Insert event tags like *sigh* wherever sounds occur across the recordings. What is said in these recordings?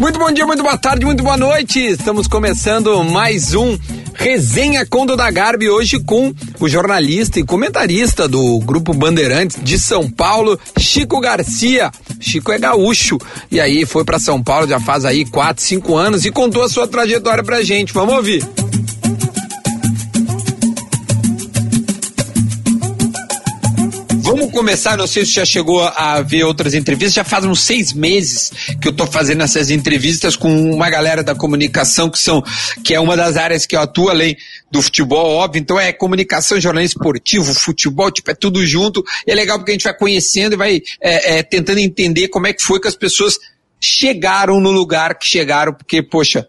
Muito bom dia, muito boa tarde, muito boa noite. Estamos começando mais um Resenha Condo da Garbi, hoje com o jornalista e comentarista do Grupo Bandeirantes de São Paulo, Chico Garcia. Chico é gaúcho e aí foi para São Paulo já faz aí quatro, cinco anos e contou a sua trajetória pra gente. Vamos ouvir. Vamos começar, não sei se já chegou a ver outras entrevistas, já faz uns seis meses que eu estou fazendo essas entrevistas com uma galera da comunicação que são, que é uma das áreas que eu atuo além do futebol, óbvio, então é comunicação, jornalismo esportivo, futebol, tipo, é tudo junto, e é legal porque a gente vai conhecendo e vai é, é, tentando entender como é que foi que as pessoas chegaram no lugar que chegaram, porque, poxa,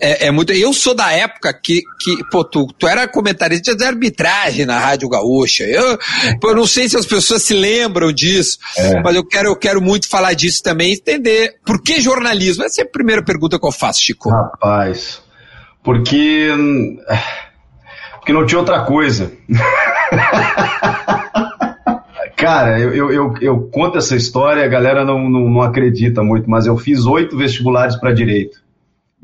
é, é, muito. Eu sou da época que, que pô, tu, tu era comentarista de arbitragem na Rádio Gaúcha. Eu, pô, eu não sei se as pessoas se lembram disso, é. mas eu quero, eu quero muito falar disso também, entender por que jornalismo. Essa é a primeira pergunta que eu faço, Chico. Rapaz, porque. Porque não tinha outra coisa. *laughs* Cara, eu, eu, eu, eu, conto essa história, a galera não, não, não acredita muito, mas eu fiz oito vestibulares para direito.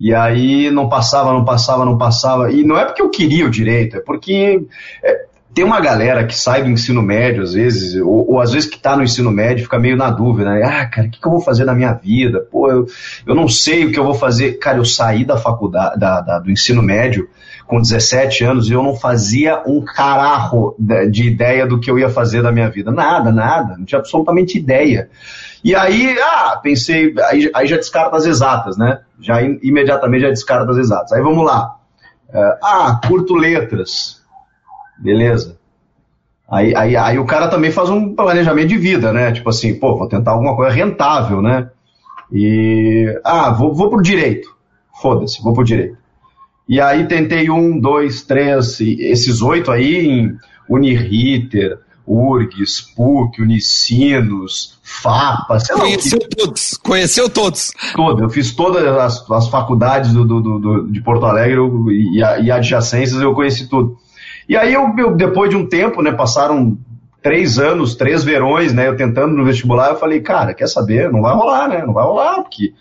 E aí não passava, não passava, não passava. E não é porque eu queria o direito, é porque é, tem uma galera que sai do ensino médio, às vezes, ou, ou às vezes que está no ensino médio, fica meio na dúvida, né? Ah, cara, o que, que, eu vou fazer na minha vida? Pô, eu, eu não sei o que eu vou fazer. Cara, eu saí da faculdade, da, da, do ensino médio com 17 anos e eu não fazia um cararro de ideia do que eu ia fazer da minha vida. Nada, nada. Não tinha absolutamente ideia. E aí, ah, pensei, aí, aí já descarta as exatas, né? Já imediatamente já descarta as exatas. Aí vamos lá. Uh, ah, curto letras. Beleza. Aí, aí, aí o cara também faz um planejamento de vida, né? Tipo assim, pô, vou tentar alguma coisa rentável, né? E. Ah, vou, vou pro direito. Foda-se, vou pro direito. E aí tentei um, dois, três, esses oito aí em Uniriter, URGS, PUC, Unicinos, FAPA, sei Conheceu lá, todos, conheceu todos. Todo, eu fiz todas as, as faculdades do, do, do, de Porto Alegre e, e adjacências, eu conheci tudo. E aí eu, eu, depois de um tempo, né, passaram três anos, três verões, né, eu tentando no vestibular, eu falei, cara, quer saber, não vai rolar, né, não vai rolar, porque,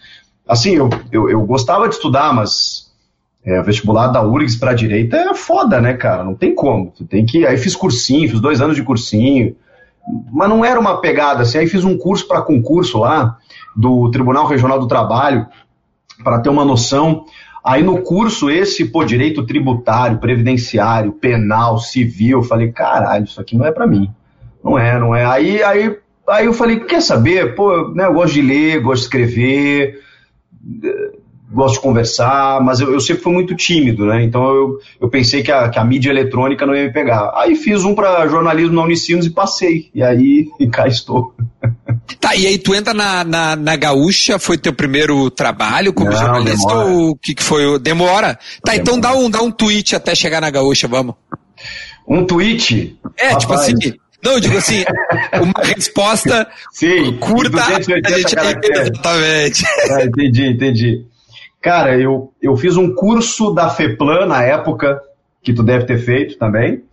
assim, eu, eu, eu gostava de estudar, mas é, vestibular da URGS para direita é foda, né, cara? Não tem como. Tu tem que. Aí fiz cursinho, fiz dois anos de cursinho. Mas não era uma pegada assim. Aí fiz um curso para concurso lá do Tribunal Regional do Trabalho para ter uma noção. Aí no curso esse, pô, direito tributário, previdenciário, penal, civil, eu falei, caralho, isso aqui não é para mim. Não é, não é. Aí, aí, aí eu falei, quer saber? Pô, né, eu gosto de ler, gosto de escrever gosto de conversar, mas eu, eu, sempre fui muito tímido, né? Então eu, eu pensei que a, que a mídia eletrônica não ia me pegar. Aí fiz um para jornalismo na Unicinos e passei. E aí *laughs* e cá estou. Tá, e aí tu entra na, na, na Gaúcha, foi teu primeiro trabalho como não, jornalista demora. ou o que, que foi? Demora? Tá, demora. então dá um, dá um tweet até chegar na Gaúcha, vamos. Um tweet? É, tipo Rapaz. tipo assim, não, eu digo assim, *laughs* uma resposta Sim, curta. A gente, *laughs* exatamente. É, entendi, entendi. Cara, eu, eu fiz um curso da FEPLAN na época, que tu deve ter feito também,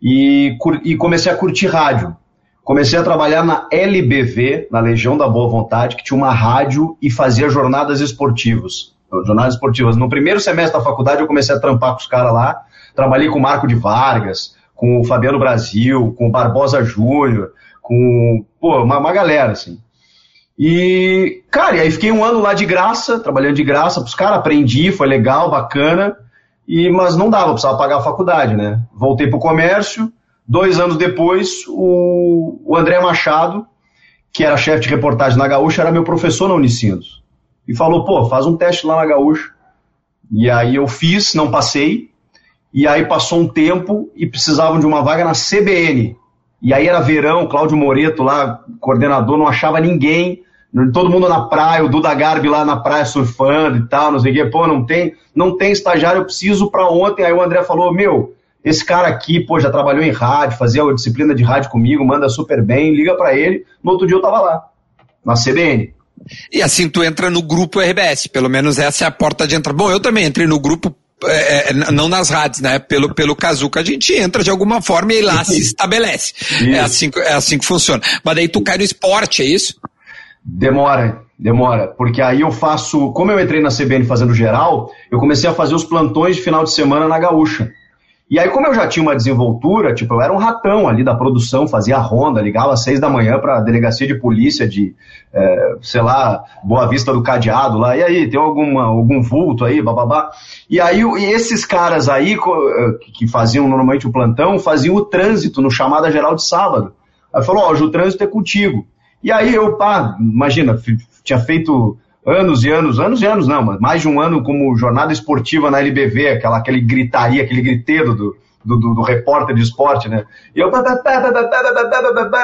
e, e comecei a curtir rádio. Comecei a trabalhar na LBV, na Legião da Boa Vontade, que tinha uma rádio e fazia jornadas esportivas. Jornadas esportivas. No primeiro semestre da faculdade eu comecei a trampar com os caras lá. Trabalhei com o Marco de Vargas, com o Fabiano Brasil, com o Barbosa Júnior, com pô, uma, uma galera, assim. E, cara, e aí fiquei um ano lá de graça, trabalhando de graça pros caras, aprendi, foi legal, bacana, e, mas não dava, precisava pagar a faculdade, né? Voltei pro comércio, dois anos depois, o, o André Machado, que era chefe de reportagem na Gaúcha, era meu professor na Unicinos. E falou, pô, faz um teste lá na Gaúcha. E aí eu fiz, não passei, e aí passou um tempo e precisavam de uma vaga na CBN. E aí era verão, Cláudio Moreto lá, coordenador, não achava ninguém todo mundo na praia, o Duda Garbi lá na praia surfando e tal, não sei o quê, pô, não tem, não tem estagiário, eu preciso para ontem. Aí o André falou, meu, esse cara aqui, pô, já trabalhou em rádio, fazia a disciplina de rádio comigo, manda super bem, liga para ele. No outro dia eu tava lá, na CBN. E assim tu entra no grupo RBS, pelo menos essa é a porta de entrada. Bom, eu também entrei no grupo é, é não nas rádios, né? Pelo, pelo Kazuca, a gente entra de alguma forma e lá *laughs* se estabelece. É assim, é assim que funciona. Mas daí tu cai no esporte, é isso? Demora, demora, porque aí eu faço, como eu entrei na CBN fazendo geral, eu comecei a fazer os plantões de final de semana na Gaúcha. E aí, como eu já tinha uma desenvoltura, tipo, eu era um ratão ali da produção, fazia ronda, ligava às seis da manhã para a delegacia de polícia de, é, sei lá, Boa Vista do Cadeado lá, e aí, tem alguma, algum vulto aí, bababá. E aí, e esses caras aí, é, que faziam normalmente o plantão, faziam o trânsito no chamada geral de sábado. Aí falou, ó, o trânsito é contigo. E aí eu, pá, imagina, tinha feito anos e anos, anos e anos não, mas mais de um ano como jornada esportiva na LBV, aquela, aquele gritaria, aquele griteiro do, do, do, do repórter de esporte, né? E eu,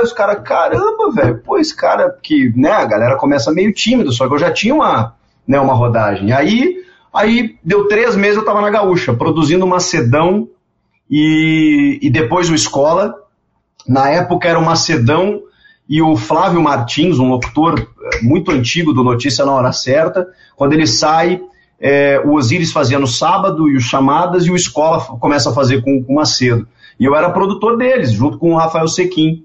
os caras, caramba, velho, pô, esse cara que, né, a galera começa meio tímido, só que eu já tinha uma, né, uma rodagem. Aí, aí deu três meses eu tava na Gaúcha, produzindo uma sedão e, e depois o Escola. Na época era uma sedão e o Flávio Martins, um locutor eh, muito antigo do Notícia na Hora Certa, quando ele sai, é, o Osiris fazia no sábado e os chamadas, e o Escola começa a fazer com, com o Macedo. E eu era produtor deles, junto com o Rafael Sequim.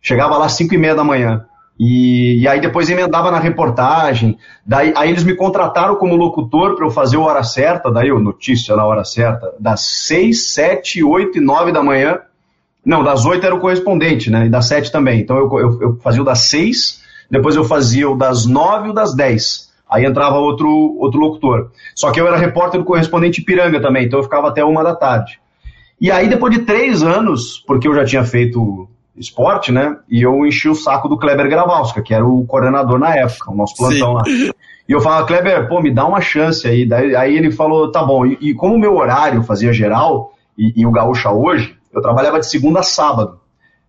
Chegava lá às 5 e meia da manhã. E, e, aí depois emendava na reportagem. Daí, aí eles me contrataram como locutor para eu fazer o Hora Certa, daí o Notícia na Hora Certa, das 6, 7, 8 e 9 da manhã não, das oito era o correspondente, né? E das sete também. Então eu, eu, eu fazia o das seis, depois eu fazia o das nove e o das dez. Aí entrava outro, outro locutor. Só que eu era repórter do correspondente Piranga também, então eu ficava até uma da tarde. E aí, depois de três anos, porque eu já tinha feito esporte, né? E eu enchi o saco do Kleber Gravalska, que era o coordenador na época, o nosso plantão Sim. lá. E eu falava, Kleber, pô, me dá uma chance aí. Daí, aí ele falou, tá bom. E, e como o meu horário fazia geral, e, e o Gaúcha hoje, eu trabalhava de segunda a sábado,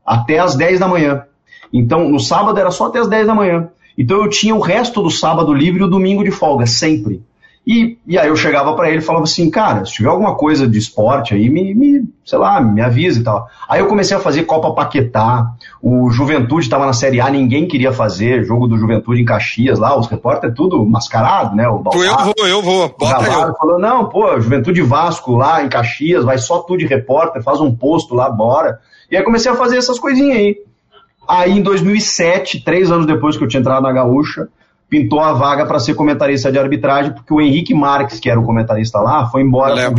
até as 10 da manhã. Então, no sábado era só até as 10 da manhã. Então eu tinha o resto do sábado livre e o domingo de folga, sempre. E, e aí eu chegava para ele e falava assim, cara, se tiver alguma coisa de esporte aí, me, me sei lá, me avisa e tal. Aí eu comecei a fazer Copa Paquetá, o Juventude estava na Série A, ninguém queria fazer, jogo do Juventude em Caxias lá, os repórteres tudo mascarado, né? O Baltar, eu vou, eu vou, bota eu. falou, não, pô, Juventude Vasco lá em Caxias, vai só tu de repórter, faz um posto lá, bora. E aí comecei a fazer essas coisinhas aí. Aí em 2007, três anos depois que eu tinha entrado na Gaúcha, pintou a vaga para ser comentarista de arbitragem, porque o Henrique Marques, que era o comentarista lá, foi embora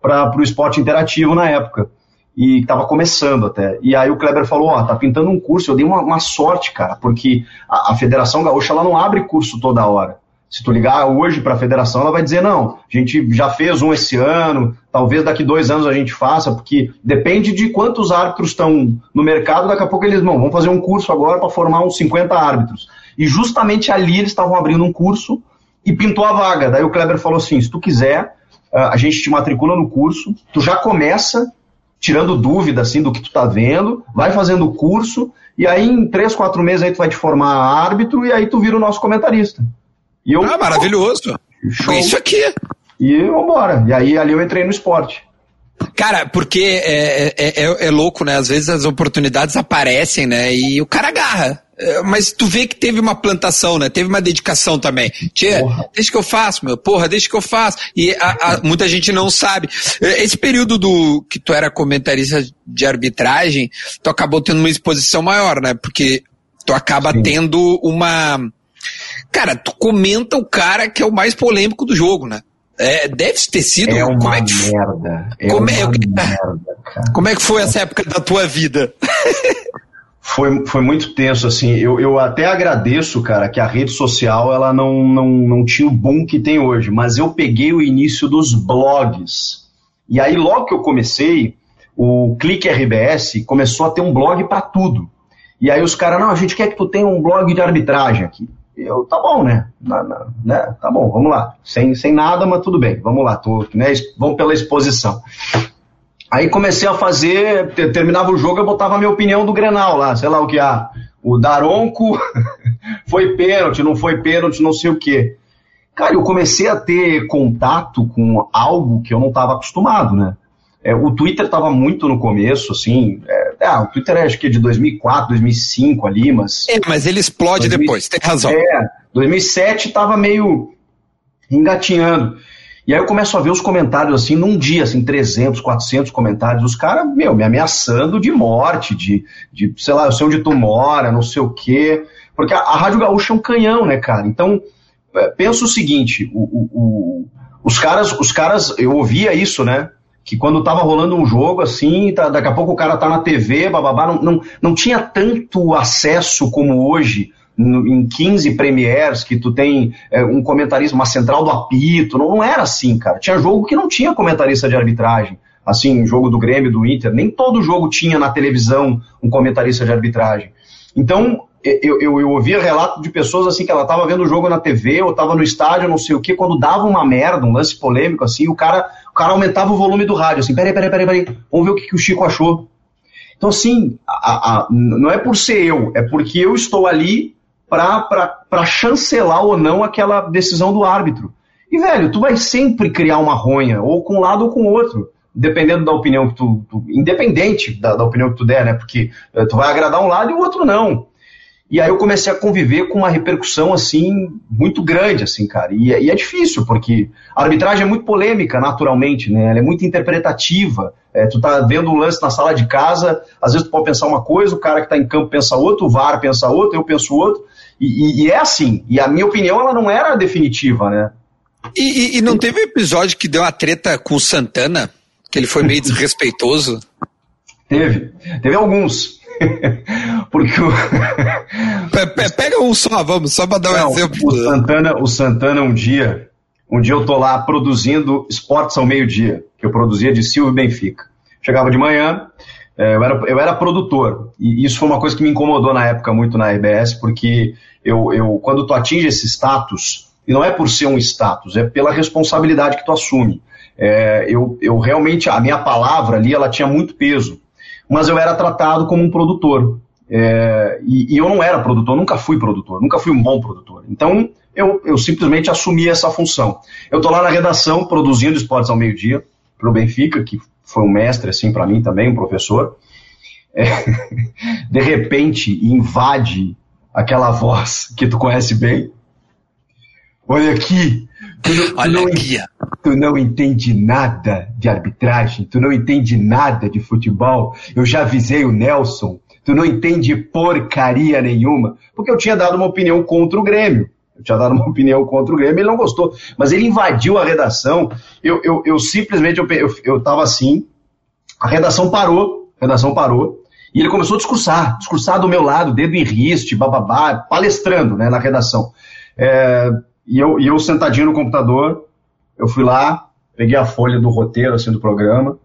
para o esporte interativo na época. E estava começando até. E aí o Kleber falou: Ó, oh, tá pintando um curso. Eu dei uma, uma sorte, cara, porque a, a, Federação Gaúcha ela não abre curso toda hora. Se tu ligar hoje para a federação, ela vai dizer: não, a gente já fez um esse ano, talvez daqui dois anos a gente faça, porque depende de quantos árbitros estão no mercado. Daqui a pouco eles não, vão fazer um curso agora para formar uns 50 árbitros. E justamente ali eles estavam abrindo um curso e pintou a vaga. Daí o Kleber falou assim: se tu quiser, ah, a gente te matricula no curso, tu já começa tirando dúvida assim do que tu tá vendo, vai fazendo o curso, e aí em três, quatro meses aí tu vai te formar árbitro e aí tu vira o nosso comentarista. E eu, ah, maravilhoso! Show. Isso aqui! E vambora. E aí ali eu entrei no esporte. Cara, porque é, é, é, é, louco, né? Às vezes as oportunidades aparecem, né? E o cara agarra. É, mas tu vê que teve uma plantação, né? Teve uma dedicação também. Tia, deixa que eu faço, meu. Porra, deixa que eu faço. E a, a, muita gente não sabe. É, esse período do que tu era comentarista de arbitragem, tu acabou tendo uma exposição maior, né? Porque tu acaba Sim. tendo uma. Cara, tu comenta o cara que é o mais polêmico do jogo, né? É, deve ter sido. É uma como é que, merda. É como, é, merda, como é que foi essa época da tua vida? *laughs* foi, foi muito tenso, assim. Eu, eu até agradeço, cara, que a rede social ela não, não, não tinha o boom que tem hoje, mas eu peguei o início dos blogs. E aí, logo que eu comecei, o Clique RBS começou a ter um blog para tudo. E aí os caras, não, a gente quer que tu tenha um blog de arbitragem aqui. Eu, tá bom, né? Na, na, né? Tá bom, vamos lá. Sem, sem nada, mas tudo bem. Vamos lá, tô, né? vamos pela exposição. Aí comecei a fazer, terminava o jogo, eu botava a minha opinião do Grenal lá, sei lá o que, ah, o Daronco *laughs* foi pênalti, não foi pênalti, não sei o que. Cara, eu comecei a ter contato com algo que eu não estava acostumado, né? É, o Twitter estava muito no começo, assim. É, é, o Twitter é acho que de 2004, 2005 ali, mas. É, mas ele explode 2000, depois, tem razão. É, 2007 estava meio engatinhando. E aí eu começo a ver os comentários assim, num dia, assim, 300, 400 comentários, os caras, meu, me ameaçando de morte, de, de, sei lá, eu sei onde tu mora, não sei o quê. Porque a, a Rádio Gaúcha é um canhão, né, cara? Então, é, pensa o seguinte, o, o, o, os caras, os caras, eu ouvia isso, né? Que quando tava rolando um jogo assim, tá, daqui a pouco o cara tá na TV, bababá, não, não, não tinha tanto acesso como hoje em 15 premiers que tu tem é, um comentarista, uma central do apito, não, não, era assim, cara. Tinha jogo que não tinha comentarista de arbitragem. Assim, jogo do Grêmio, do Inter, nem todo jogo tinha na televisão um comentarista de arbitragem. Então, eu, eu, eu ouvia relato de pessoas assim que ela estava vendo o jogo na TV ou estava no estádio, não sei o que, quando dava uma merda, um lance polêmico assim, o cara, o cara aumentava o volume do rádio, assim, peraí, peraí, peraí, peraí, vamos ver o que, que o Chico achou. Então, assim, a, a, não é por ser eu, é porque eu estou ali para chancelar ou não aquela decisão do árbitro. E, velho, tu vai sempre criar uma ronha, ou com um lado ou com o outro, dependendo da opinião que tu. tu independente da, da, opinião que tu der, né? Porque uh, tu vai agradar um lado e o outro não. E aí eu comecei a conviver com uma repercussão, assim, muito grande, assim, cara. E, é, e é difícil, porque a arbitragem é muito polêmica, naturalmente, né? Ela é muito interpretativa. É, tu tá vendo um lance na sala de casa, às vezes tu pode pensar uma coisa, o cara que tá em campo pensa outro, o VAR pensa outro, eu penso outro. E, e, e, é assim. E a minha opinião, ela não era definitiva, né? E, e não teve episódio que deu a treta com o Santana? Que ele foi meio desrespeitoso? *laughs* Teve. Teve alguns. *laughs* Porque o. *laughs* Pega um só, vamos, só para dar um não, exemplo. O Santana, o Santana, um dia, um dia eu tô lá produzindo esportes ao meio-dia, que eu produzia de Silvio Benfica. Chegava de manhã, eu era, eu era produtor, e isso foi uma coisa que me incomodou na época muito na RBS, porque eu, eu, quando tu atinge esse status, e não é por ser um status, é pela responsabilidade que tu assume. É, eu, eu realmente, a minha palavra ali, ela tinha muito peso, mas eu era tratado como um produtor. É, e, e, eu não era produtor, nunca fui produtor, nunca fui um bom produtor. Então, eu, eu simplesmente assumi essa função. Eu estou lá na redação, produzindo esportes ao meio-dia, para o Benfica, que foi um mestre assim para mim também, um professor, é, *laughs* de repente invade aquela voz que tu conhece bem. Olha aqui, tu não, tu Olha não, aqui. tu não entende nada de arbitragem, tu não entende nada de futebol. Eu já avisei o Nelson, tu não entende porcaria nenhuma, porque eu tinha dado uma opinião contra o Grêmio. Eu tinha dado uma opinião contra o Grêmio, ele não gostou. Mas ele invadiu a redação. Eu, eu, eu simplesmente, eu, eu, eu assim, a redação parou, a redação parou, e ele começou a discursar, discursar do meu lado, dedo em riste, bababá, palestrando, né, na redação. É, e, eu, e eu sentadinho no computador, eu fui lá, peguei a folha do roteiro, assim, do programa,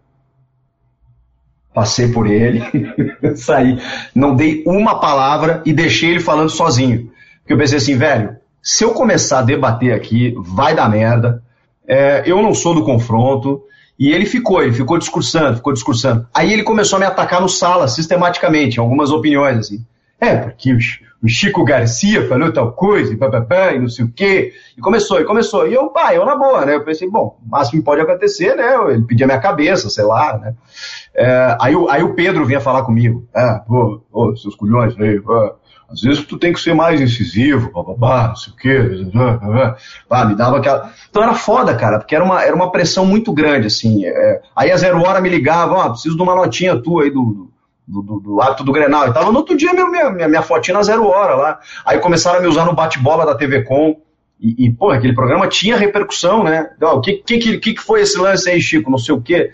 passei por ele, *laughs* saí, não dei uma palavra e deixei ele falando sozinho. Porque eu pensei assim, velho, se eu começar a debater aqui, vai dar merda. É, eu não sou do confronto. E ele ficou, ele ficou discursando, ficou discursando. Aí ele começou a me atacar no sala, sistematicamente, em algumas opiniões, assim. É, porque o Chico Garcia falou tal coisa, e, bababá, e não sei o quê. E começou, e começou. E eu, pá, eu na boa, né? Eu pensei, bom, o máximo pode acontecer, né? Ele pedia minha cabeça, sei lá, né? É, aí, aí o Pedro vinha falar comigo. Ah, pô, seus culhões, aí, pô, às vezes tu tem que ser mais incisivo, bababá, não sei o quê. Pá, me dava aquela. Então era foda, cara, porque era uma, era uma pressão muito grande, assim. É... Aí a zero hora me ligava, ó, preciso de uma notinha tua aí do, do, do, do hábito do Grenal. E tava no outro dia minha, minha, minha fotinha na zero hora lá. Aí começaram a me usar no bate-bola da TV Com. E, e, pô, aquele programa tinha repercussão, né? O que, que, que, que foi esse lance aí, Chico? Não sei o quê.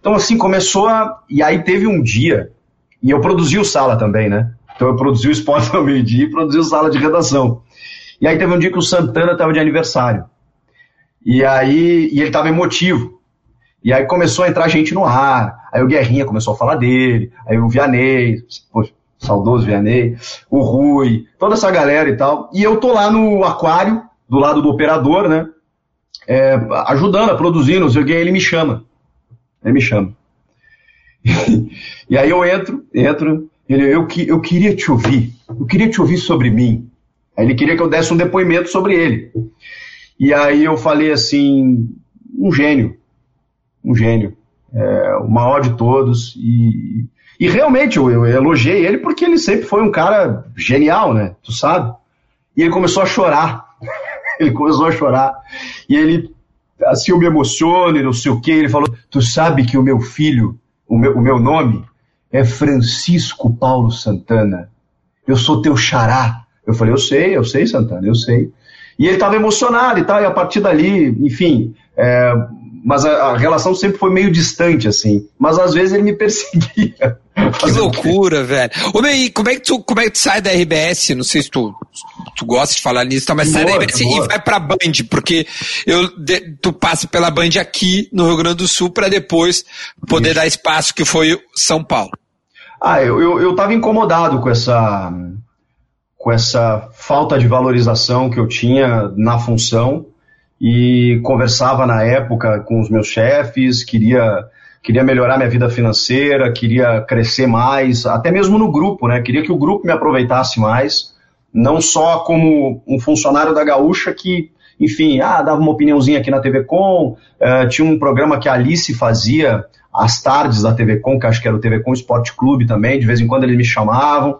Então, assim, começou a. E aí teve um dia, e eu produzi o Sala também, né? Então eu produzi o esporte ao meio-dia e produzi o sala de redação. E aí teve um dia que o Santana estava de aniversário. E aí e ele estava emotivo. E aí começou a entrar gente no ar. Aí o Guerrinha começou a falar dele. Aí o Vianney, poxa, saudoso Vianney, o Rui, toda essa galera e tal. E eu tô lá no aquário, do lado do operador, né? É, ajudando a produzir, não sei o que, ele me chama. Ele me chama. *laughs* e aí eu entro, entro, ele, eu, eu queria te ouvir, eu queria te ouvir sobre mim. Aí ele queria que eu desse um depoimento sobre ele. E aí eu falei assim, um gênio, um gênio, é, o maior de todos. E, e realmente eu, eu elogiei ele porque ele sempre foi um cara genial, né? Tu sabe? E ele começou a chorar. *laughs* ele começou a chorar. E ele assim eu me emociono não sei o que. Ele falou: Tu sabe que o meu filho, o meu, o meu nome é Francisco Paulo Santana. Eu sou teu xará. Eu falei: Eu sei, eu sei, Santana, eu sei. E ele estava emocionado e tal, e a partir dali, enfim, é, mas a, a, relação sempre foi meio distante, assim. Mas às vezes ele me *laughs* perseguia. Que loucura, velho. Ô, Ney, como é, que tu, como é que tu sai da RBS? Não sei se tu, tu gosta de falar nisso, tá, mas boa, sai da RBS boa. e vai pra Band, porque eu, de, tu passa pela Band aqui no Rio Grande do Sul para depois poder Isso. dar espaço que foi São Paulo. Ah, eu, eu, eu tava incomodado com essa, com essa falta de valorização que eu tinha na função e conversava na época com os meus chefes, queria queria melhorar minha vida financeira, queria crescer mais, até mesmo no grupo, né? Queria que o grupo me aproveitasse mais, não só como um funcionário da Gaúcha que, enfim, ah, dava uma opiniãozinha aqui na TV Com, uh, tinha um programa que a Alice fazia às tardes da TV Com, que acho que era o TV Com Esporte Clube também, de vez em quando eles me chamavam.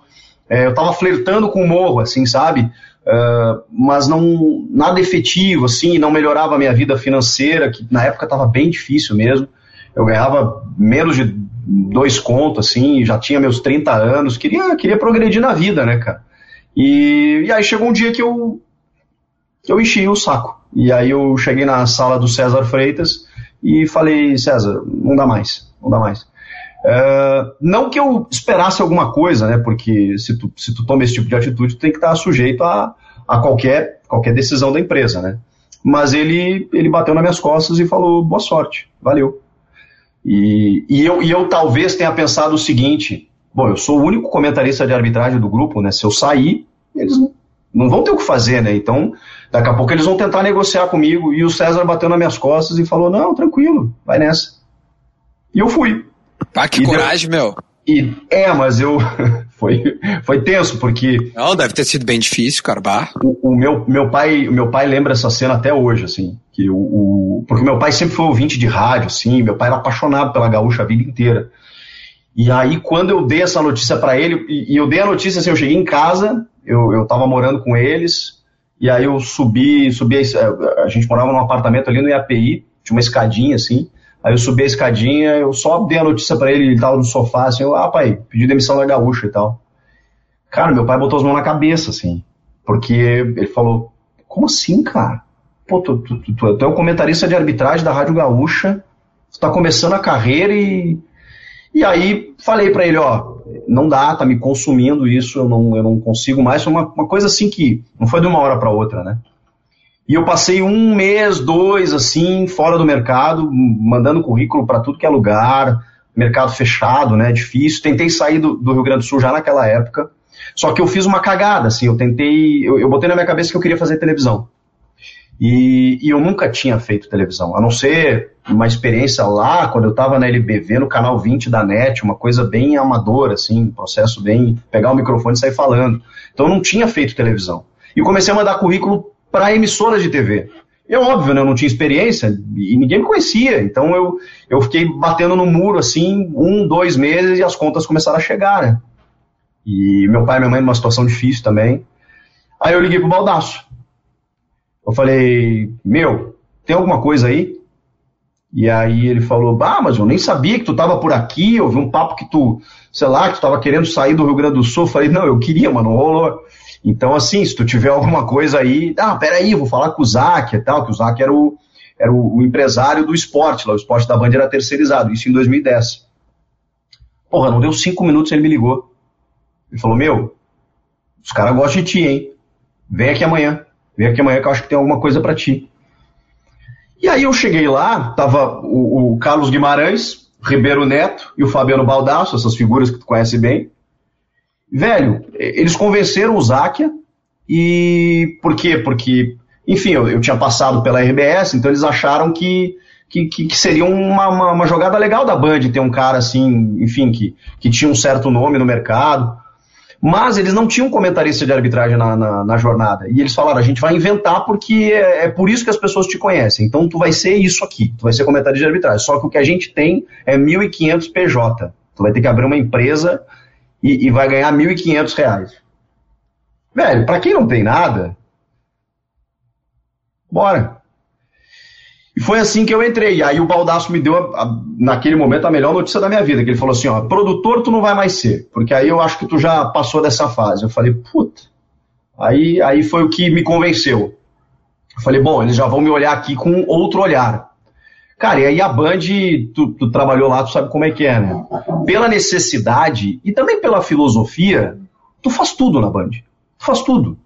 É, eu estava flertando com o morro, assim, sabe? Uh, mas não nada efetivo, assim, não melhorava a minha vida financeira, que na época estava bem difícil mesmo. Eu ganhava menos de dois contos, assim, já tinha meus 30 anos, queria, queria progredir na vida, né, cara? E, e aí chegou um dia que eu, eu enchi o saco. E aí eu cheguei na sala do César Freitas e falei, César, não dá mais, não dá mais. Uh, não que eu esperasse alguma coisa, né? Porque se tu, se tu toma esse tipo de atitude, tu tem que estar sujeito a, a qualquer, qualquer decisão da empresa, né? Mas ele, ele bateu nas minhas costas e falou: boa sorte, valeu. E, e, eu, e eu talvez tenha pensado o seguinte: bom, eu sou o único comentarista de arbitragem do grupo, né? Se eu sair, eles não, não vão ter o que fazer, né? Então, daqui a pouco eles vão tentar negociar comigo. E o César bateu nas minhas costas e falou: não, tranquilo, vai nessa. E eu fui. Ah, que e coragem, deu... meu. E, é, mas eu. *laughs* foi, foi tenso, porque. Não, deve ter sido bem difícil, Carbar. O, o, meu, meu, pai, meu pai lembra essa cena até hoje, assim. Que o, o, porque meu pai sempre foi ouvinte de rádio, assim. Meu pai era apaixonado pela gaúcha a vida inteira. E aí, quando eu dei essa notícia para ele, e, e, eu dei a notícia assim, eu cheguei em casa, eu, eu tava morando com eles, e aí eu subi, subi, a, a gente morava num apartamento ali no IAPI, tinha uma escadinha assim. Aí eu subi a escadinha, eu só dei a notícia para ele, ele tava no sofá, assim, eu, ah, pai, pedi demissão da gaúcha e tal. Cara, meu pai botou as mãos na cabeça, assim, porque ele falou, como assim, cara? Pô, tu, tu, tu, tu, tu é o comentarista de arbitragem da Rádio Gaúcha, tu tá começando a carreira e... E aí falei para ele, ó, não dá, tá me consumindo isso, eu não, eu não consigo mais, foi uma, uma coisa assim que não foi de uma hora para outra, né? E eu passei um mês, dois, assim, fora do mercado, mandando currículo para tudo que é lugar, mercado fechado, né? Difícil. Tentei sair do, do, Rio Grande do Sul já naquela época. Só que eu fiz uma cagada, assim, eu tentei. Eu, eu botei na minha cabeça que eu queria fazer televisão. E, e, eu nunca tinha feito televisão, a não ser uma experiência lá, quando eu estava na LBV, no canal 20 da NET, uma coisa bem amadora, assim, processo bem. pegar o microfone e sair falando. Então eu não tinha feito televisão. E comecei a mandar currículo para emissoras de TV. É óbvio, né, eu não tinha experiência e ninguém me conhecia, então eu, eu fiquei batendo no muro assim, um, dois meses e as contas começaram a chegar, né? E meu pai e minha mãe numa situação difícil também. Aí eu liguei pro Baldaço. Eu falei, meu, tem alguma coisa aí? E aí ele falou, bah, mas eu nem sabia que tu tava por aqui, eu vi um papo que tu, sei lá, que tu tava querendo sair do Rio Grande do Sul. Eu falei, não, eu queria, mas não rolou. Então, assim, se tu tiver alguma coisa aí, ah, peraí, vou falar com o Zac e tal, que o Zac era o, era o, empresário do esporte, lá, o esporte da Band era terceirizado, isso em 2010. Porra, não deu cinco minutos ele me ligou. Ele falou, meu, os caras gostam de ti, hein? Vem aqui amanhã. Vem aqui amanhã que eu acho que tem alguma coisa para ti. E aí eu cheguei lá, tava o, o Carlos Guimarães, Ribeiro Neto e o Fabiano Baldasso, essas figuras que tu conhece bem. Velho, eles convenceram o Záquia e por quê? Porque, enfim, eu, eu, tinha passado pela RBS, então eles acharam que, que, que, seria uma, uma, uma, jogada legal da Band ter um cara assim, enfim, que, que tinha um certo nome no mercado. Mas eles não tinham comentarista de arbitragem na, na, na jornada. E eles falaram: a gente vai inventar porque é, é, por isso que as pessoas te conhecem. Então tu vai ser isso aqui, tu vai ser comentarista de arbitragem. Só que o que a gente tem é 1.500 PJ. Tu vai ter que abrir uma empresa e, e vai ganhar R$ 1.500. Velho, para quem não tem nada, bora. E foi assim que eu entrei. E aí o Baldaço me deu, a, a, naquele momento, a melhor notícia da minha vida. Que ele falou assim, ó, produtor tu não vai mais ser, porque aí eu acho que tu já passou dessa fase. Eu falei, puta. Aí, aí foi o que me convenceu. Eu falei, bom, eles já vão me olhar aqui com outro olhar. Cara, e aí a Band, tu, tu, trabalhou lá, tu sabe como é que é, né? Pela necessidade e também pela filosofia, tu faz tudo na Band. Tu faz tudo.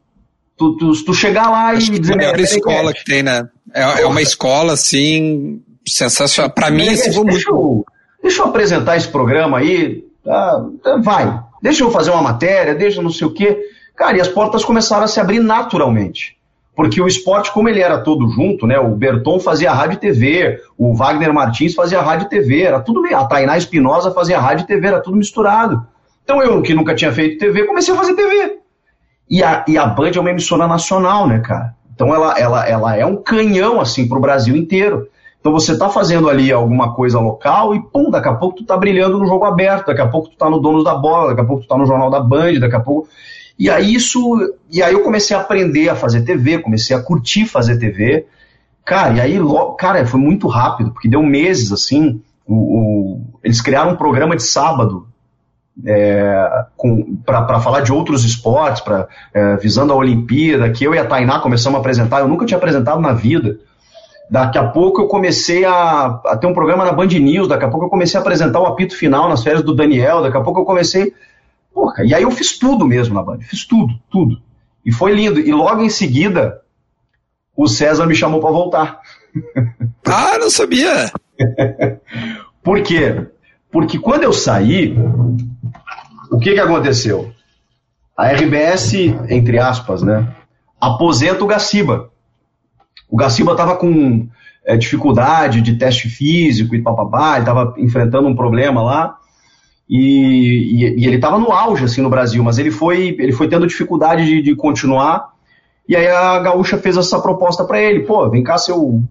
Tu, tu, tu chegar lá Acho e dizer. É a melhor escola que tem, né? É, é uma escola, assim, sensacional. Para mim, esse foi muito. Eu, deixa eu apresentar esse programa aí. Tá, vai. Deixa eu fazer uma matéria, deixa não sei o quê. Cara, e as portas começaram a se abrir naturalmente. Porque o esporte, como ele era todo junto, né? O Berton fazia rádio e TV, o Wagner Martins fazia rádio e TV, era tudo a Tainá Espinosa fazia rádio e TV, era tudo misturado. Então eu, que nunca tinha feito TV, comecei a fazer TV. E a, e a Band é uma emissora nacional, né, cara? Então ela, ela, ela é um canhão, assim, pro Brasil inteiro. Então você está fazendo ali alguma coisa local e, pum, daqui a pouco tu tá brilhando no jogo aberto, daqui a pouco tu tá no Donos da Bola, daqui a pouco tu tá no Jornal da Band, daqui a pouco... E aí isso... E aí eu comecei a aprender a fazer TV, comecei a curtir fazer TV. Cara, e aí, cara, foi muito rápido, porque deu meses, assim, o, o, eles criaram um programa de sábado é, para falar de outros esportes, pra, é, visando a Olimpíada, que eu e a Tainá começamos a apresentar, eu nunca tinha apresentado na vida. Daqui a pouco eu comecei a, a, ter um programa na Band News, daqui a pouco eu comecei a apresentar o apito final nas férias do Daniel, daqui a pouco eu comecei. Porra, e aí eu fiz tudo mesmo na Band, fiz tudo, tudo. E foi lindo. E logo em seguida, o César me chamou para voltar. Ah, não sabia! *laughs* Por quê? Porque quando eu saí, o que, que aconteceu? A RBS, entre aspas, né, aposenta o Gaciba. O Gaciba estava com é, dificuldade de teste físico e papapá, ele estava enfrentando um problema lá. E, e, e ele estava no auge assim no Brasil, mas ele foi, ele foi tendo dificuldade de, de continuar. E aí a Gaúcha fez essa proposta para ele: pô, vem cá ser o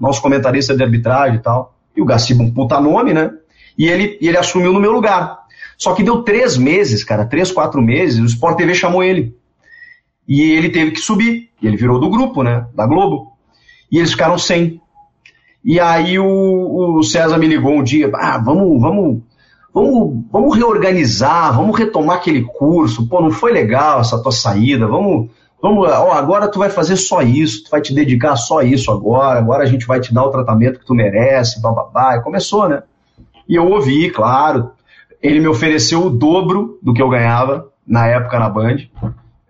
nosso comentarista de arbitragem e tal. E o Gaciba, um puta nome, né? E ele, e ele assumiu no meu lugar. Só que deu três meses, cara, três, quatro meses, o Sport TV chamou ele. E ele teve que subir. E ele virou do grupo, né? Da Globo. E eles ficaram sem. E aí o, o César me ligou um dia, ah, vamos, vamos, vamos, vamos reorganizar, vamos retomar aquele curso. Pô, não foi legal essa tua saída, vamos. Vamos, ó, agora tu vai fazer só isso, tu vai te dedicar só isso agora, agora a gente vai te dar o tratamento que tu merece, bababá. E começou, né? E eu ouvi, claro. Ele me ofereceu o dobro do que eu ganhava na época na Band.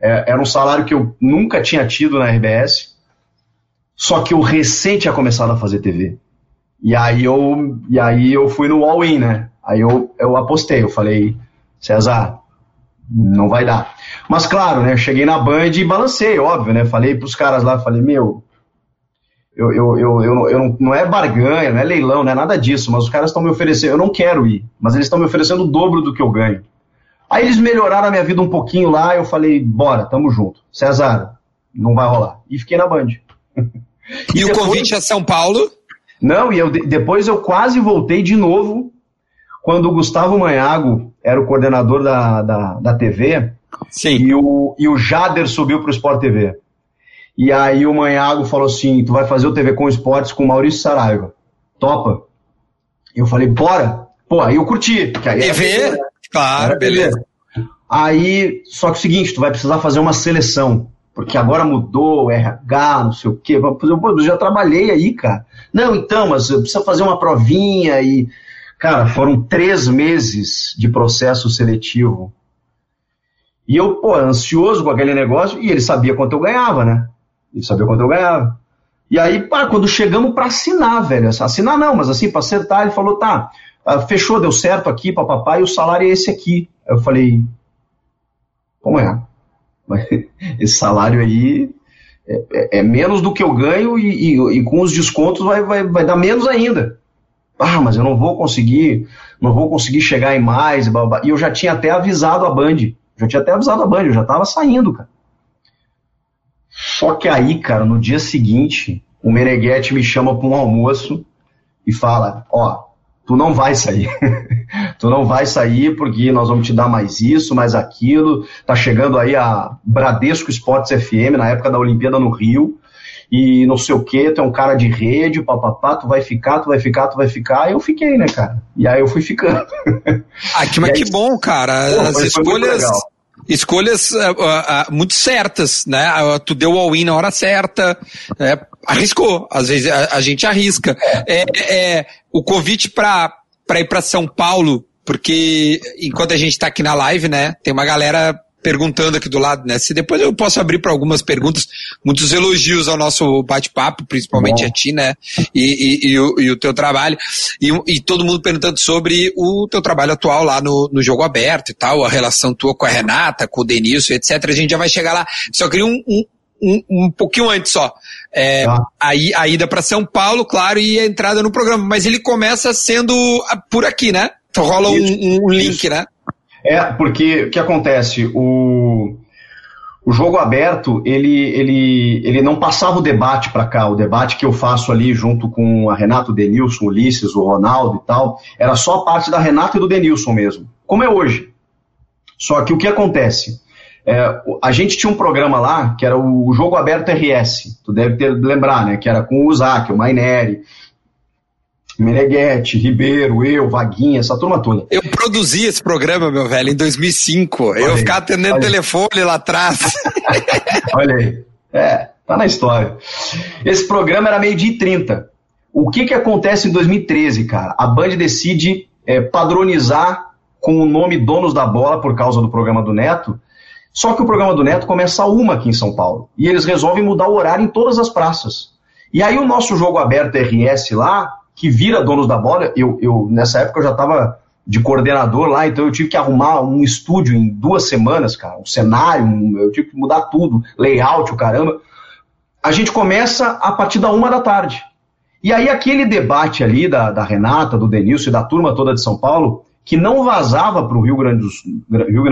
É, era um salário que eu nunca tinha tido na RBS. Só que eu recém tinha começado a fazer TV. E aí eu, e aí eu fui no all-in, né? Aí eu, eu apostei, eu falei, César, não vai dar. Mas claro, né? Cheguei na Band e balancei, óbvio, né? Falei pros caras lá, falei, meu, eu, eu, eu, eu, eu não, é barganha, não é leilão, não é nada disso, mas os caras estão me oferecendo, eu não quero ir, mas eles estão me oferecendo o dobro do que eu ganho. Aí eles melhoraram a minha vida um pouquinho lá, eu falei, bora, tamo junto. César, não vai rolar. E fiquei na Band. e, *laughs* e depois, o convite a São Paulo? Não, e eu, depois eu quase voltei de novo, quando o Gustavo Manhago era o coordenador da, da, da TV, Sim. E, o, e o Jader subiu para o Sport TV. E aí o Manhago falou assim: tu vai fazer o TV com Esportes com o Maurício Saraiva. Topa? Eu falei, bora. Pô, aí eu curti. Aí TV? Né? Claro, beleza. Aí, só que é o seguinte, tu vai precisar fazer uma seleção. Porque agora mudou, RH, não sei o quê. Pô, eu já trabalhei aí, cara. Não, então, mas precisa fazer uma provinha e. Cara, foram três meses de processo seletivo. E eu, pô, ansioso com aquele negócio, e ele sabia quanto eu ganhava, né? Ele sabia quanto eu ganhava. E aí, pá, quando chegamos para assinar, velho, assinar não, mas assim, para acertar, ele falou, tá, ah, fechou, deu certo aqui, papapá, e o salário é esse aqui. Eu falei, como é? *laughs* Esse salário aí é, é, é menos do que eu ganho e, e, e, com os descontos vai, vai, vai dar menos ainda. Ah, mas eu não vou conseguir, não vou conseguir chegar em mais, e eu já tinha até avisado a Band, já tinha até avisado a Band, eu já estava saindo, cara. Só que aí, cara, no dia seguinte, o Meneghetti me chama para um almoço e fala: Ó, tu não vai sair. *laughs* tu não vai sair porque nós vamos te dar mais isso, mais aquilo. Tá chegando aí a Bradesco Esportes FM, na época da Olimpíada no Rio. e não sei o que, tu é um cara de rede, papapá, tu vai ficar, tu vai ficar, tu vai ficar, e eu fiquei, né, cara? E aí eu fui ficando. Ah, que, *laughs* mas aí, que bom, cara. Pô, As escolhas escolhas uh, uh, muito certas, né? Tu deu all-in na hora certa, é, arriscou. Às vezes a, a gente arrisca. É, é, o convite para ir para São Paulo, porque enquanto a gente está aqui na live, né? Tem uma galera perguntando aqui do lado, né? Se depois eu posso abrir para algumas perguntas, muitos elogios ao nosso bate-papo, principalmente Bom. a ti, né? E, e, e, o, e o, teu trabalho. E, todo mundo perguntando sobre o teu trabalho atual lá no, no jogo aberto e tal, a relação tua com a Renata, com o Denilson, etc. A gente já vai chegar lá. Só queria um, um, um, um pouquinho antes só. É, ah. a, a ida para São Paulo, claro, e a entrada no programa. Mas ele começa sendo por aqui, né? Então rola um, um link, Isso. né? É, porque o que acontece? O, o jogo aberto, ele, ele, ele não passava o debate para cá, o debate que eu faço ali junto com a Renato Denilson, Ulisses, o Ronaldo e tal, era só a parte da Renata e do Denilson mesmo, como é hoje. Só que o que acontece? É, a gente tinha um programa lá que era o Jogo Aberto RS, tu deve ter lembrar, né? Que era com o Zac, o Maineri, Meneghetti, Ribeiro, eu, Vaguinha, essa turma toda. Eu produzi esse programa, meu velho, em 2005. Olha eu aí, ficava atendendo telefone lá atrás. *laughs* olha aí. É, tá na história. Esse programa era meio dia e 30. O que que acontece em 2013, cara? A Band decide é, padronizar com o nome Donos da Bola por causa do programa do Neto. Só que o programa do Neto começa a uma aqui em São Paulo. E eles resolvem mudar o horário em todas as praças. E aí o nosso jogo aberto RS lá que vira donos da bola. Eu, eu nessa época eu já estava de coordenador lá, então eu tive que arrumar um estúdio em duas semanas, cara, um cenário, um, eu tive que mudar tudo, layout, o caramba. A gente começa a partir da uma da tarde. E aí aquele debate ali da, da Renata, do Denilson e da turma toda de São Paulo, que não vazava para o Rio, Grande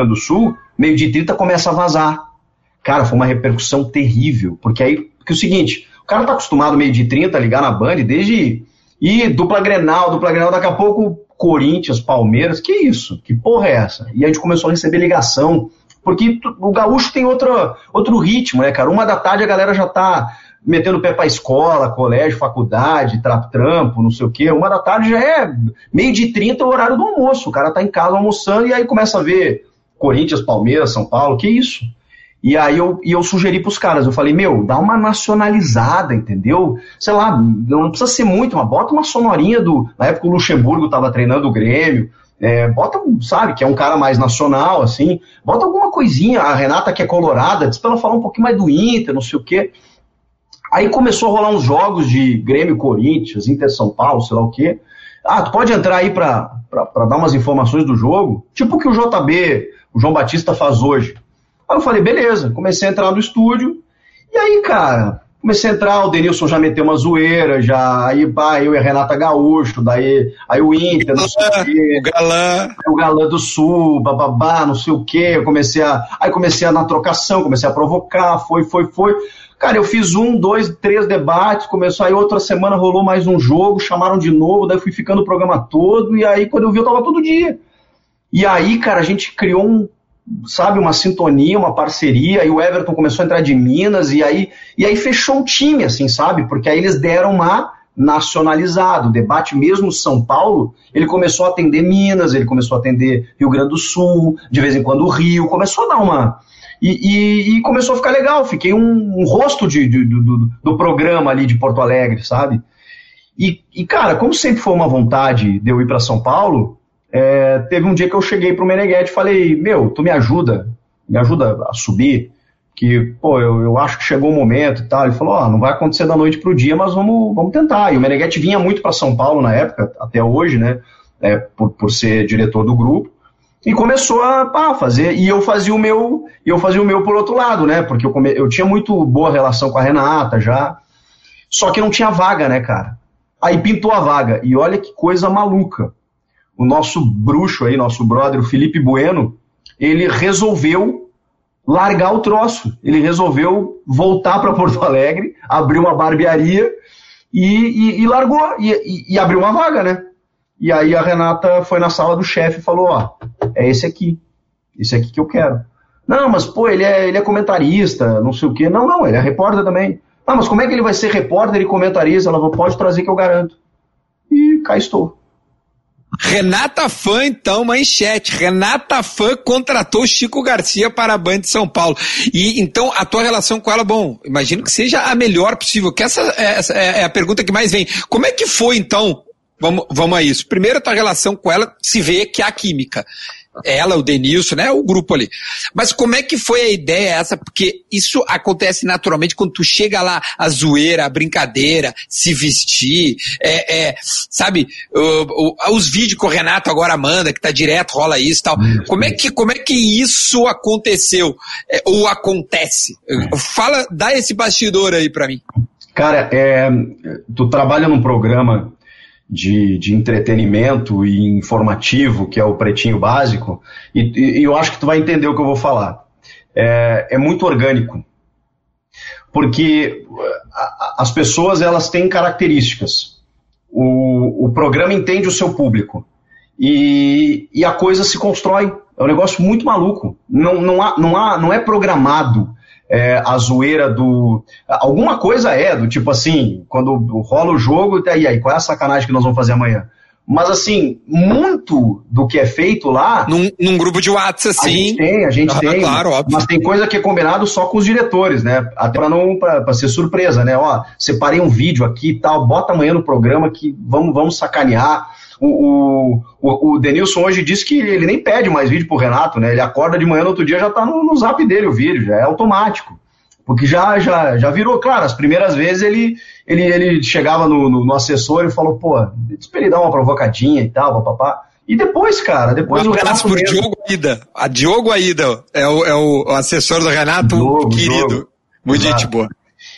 do, Sul, meio de 30 começa a vazar. Cara, foi uma repercussão terrível, porque aí, porque é o seguinte, o cara tá acostumado meio de 30 a ligar na Band desde e dupla Grenal, dupla Grenal, daqui a pouco Corinthians, Palmeiras, que isso? Que porra é essa? E a gente começou a receber ligação, porque o gaúcho tem outro, outro ritmo, né, cara? Uma da tarde a galera já tá metendo o pé pra escola, colégio, faculdade, trampo, não sei o quê. Uma da tarde já é meio de 30 o horário do almoço. O cara tá em casa almoçando e aí começa a ver Corinthians, Palmeiras, São Paulo, que isso? E aí eu, e eu sugeri pros caras, eu falei, meu, dá uma nacionalizada, entendeu? Sei lá, não precisa ser muito, mas bota uma sonorinha do. Na época o Luxemburgo tava treinando o Grêmio. É, bota, sabe, que é um cara mais nacional, assim, bota alguma coisinha, a Renata que é colorada, diz pra ela falar um pouquinho mais do Inter, não sei o quê. Aí começou a rolar uns jogos de Grêmio Corinthians, Inter São Paulo, sei lá o quê. Ah, tu pode entrar aí pra, pra, pra dar umas informações do jogo? Tipo o que o JB, o João Batista faz hoje. Aí eu falei, beleza, comecei a entrar no estúdio, e aí, cara, comecei a entrar, o Denilson já meteu uma zoeira, já, aí, pá, eu e a Renata Gaúcho, daí, aí o Inter, não sei o quê. O galã. O galã do Sul, bababá, não sei o quê, eu comecei a, aí comecei a na trocação, comecei a provocar, foi, foi, foi. Cara, eu fiz um, dois, três debates, começou aí outra semana rolou mais um jogo, chamaram de novo, daí fui ficando o programa todo, e aí quando eu vi eu tava todo dia. E aí, cara, a gente criou um sabe, uma sintonia, uma parceria, e o Everton começou a entrar de Minas, e aí, e aí fechou o time, assim, sabe? Porque aí eles deram uma nacionalizada. O debate mesmo São Paulo, ele começou a atender Minas, ele começou a atender Rio Grande do Sul, de vez em quando o Rio, começou a dar uma. E, e, e começou a ficar legal, fiquei um, um rosto de, de, do, do programa ali de Porto Alegre, sabe? E, e, cara, como sempre foi uma vontade de eu ir para São Paulo, é, teve um dia que eu cheguei pro Meneghetti e falei, meu, tu me ajuda, me ajuda a subir, que, pô, eu, eu acho que chegou o momento e tal. Ele falou, ó, oh, não vai acontecer da noite pro dia, mas vamos, vamos tentar. E o Meneghetti vinha muito para São Paulo na época, até hoje, né, é, por, por ser diretor do grupo, e começou a pá, fazer, e eu fazia o meu, e eu fazia o meu por outro lado, né, porque eu, come, eu tinha muito boa relação com a Renata já, só que não tinha vaga, né, cara. Aí pintou a vaga, e olha que coisa maluca o nosso bruxo aí, nosso brother, o Felipe Bueno, ele resolveu largar o troço. Ele resolveu voltar para Porto Alegre, abrir uma barbearia e, e, e largou, e, e, abriu uma vaga, né? E aí a Renata foi na sala do chefe e falou: Ó, é esse aqui, esse aqui que eu quero. Não, mas pô, ele é, ele é comentarista, não sei o quê. Não, não, ele é repórter também. Ah, mas como é que ele vai ser repórter e comentarista? Ela falou, pode trazer que eu garanto. E cá estou. Renata Fã, então, manchete. Renata Fã contratou Chico Garcia para a Band de São Paulo. E então a tua relação com ela, bom, imagino que seja a melhor possível. Que essa, é, essa é a pergunta que mais vem. Como é que foi, então? Vamos, vamos a isso. Primeiro, a tua relação com ela se vê que há química ela, o Denilson, né? O grupo ali. Mas como é que foi a ideia essa? Porque isso acontece naturalmente quando tu chega lá, a zoeira, a brincadeira, se vestir, é, é sabe, o, o, os vídeos que o Renato agora manda, que tá direto, rola isso e tal. Como é que, como é que isso aconteceu? É, ou acontece? Fala, dá esse bastidor aí para mim. Cara, é, tu trabalha num programa de, de entretenimento e informativo, que é o Pretinho Básico, e, e eu acho que tu vai entender o que eu vou falar. É, é muito orgânico, porque as pessoas elas têm características. O, o programa entende o seu público e, e a coisa se constrói. É um negócio muito maluco. Não, não, há, não, há, não é programado é, a zoeira do. Alguma coisa é, do tipo assim, quando rola o jogo, e aí, qual é a sacanagem que nós vamos fazer amanhã? Mas assim, muito do que é feito lá. Num, num grupo de WhatsApp, assim. A gente tem, a gente ah, tem. Claro, óbvio. Mas tem coisa que é combinado só com os diretores, né? Até pra não pra, pra ser surpresa, né? Ó, separei um vídeo aqui e tal, bota amanhã no programa que vamos, vamos sacanear. O, o, o, Denilson hoje disse que ele nem pede mais vídeo pro Renato, né? Ele acorda de manhã no outro dia já tá no, no zap dele o vídeo, já é automático. Porque já, já, já virou, claro, as primeiras vezes ele, ele, ele chegava no, no, no assessor e falou, pô, espera ele dar uma provocadinha e tal, papapá. E depois, cara, depois um abraço por mesmo... Diogo Aida. A Diogo Aida é o, é o assessor do Renato, Diogo, querido. Diogo. Muito gente boa.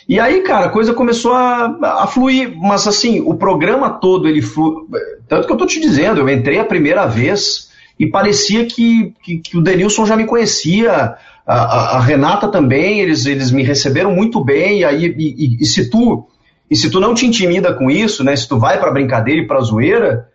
E aí, cara, a coisa começou a, a fluir, mas assim, o programa todo ele flui. Tanto que eu tô te dizendo, eu entrei a primeira vez e parecia que, que, que o Denilson já me conhecia, a, a, a, Renata também, eles, eles me receberam muito bem, e aí, e, e, e se tu. E se tu não te intimida com isso, né? Se tu vai pra brincadeira e pra zoeira,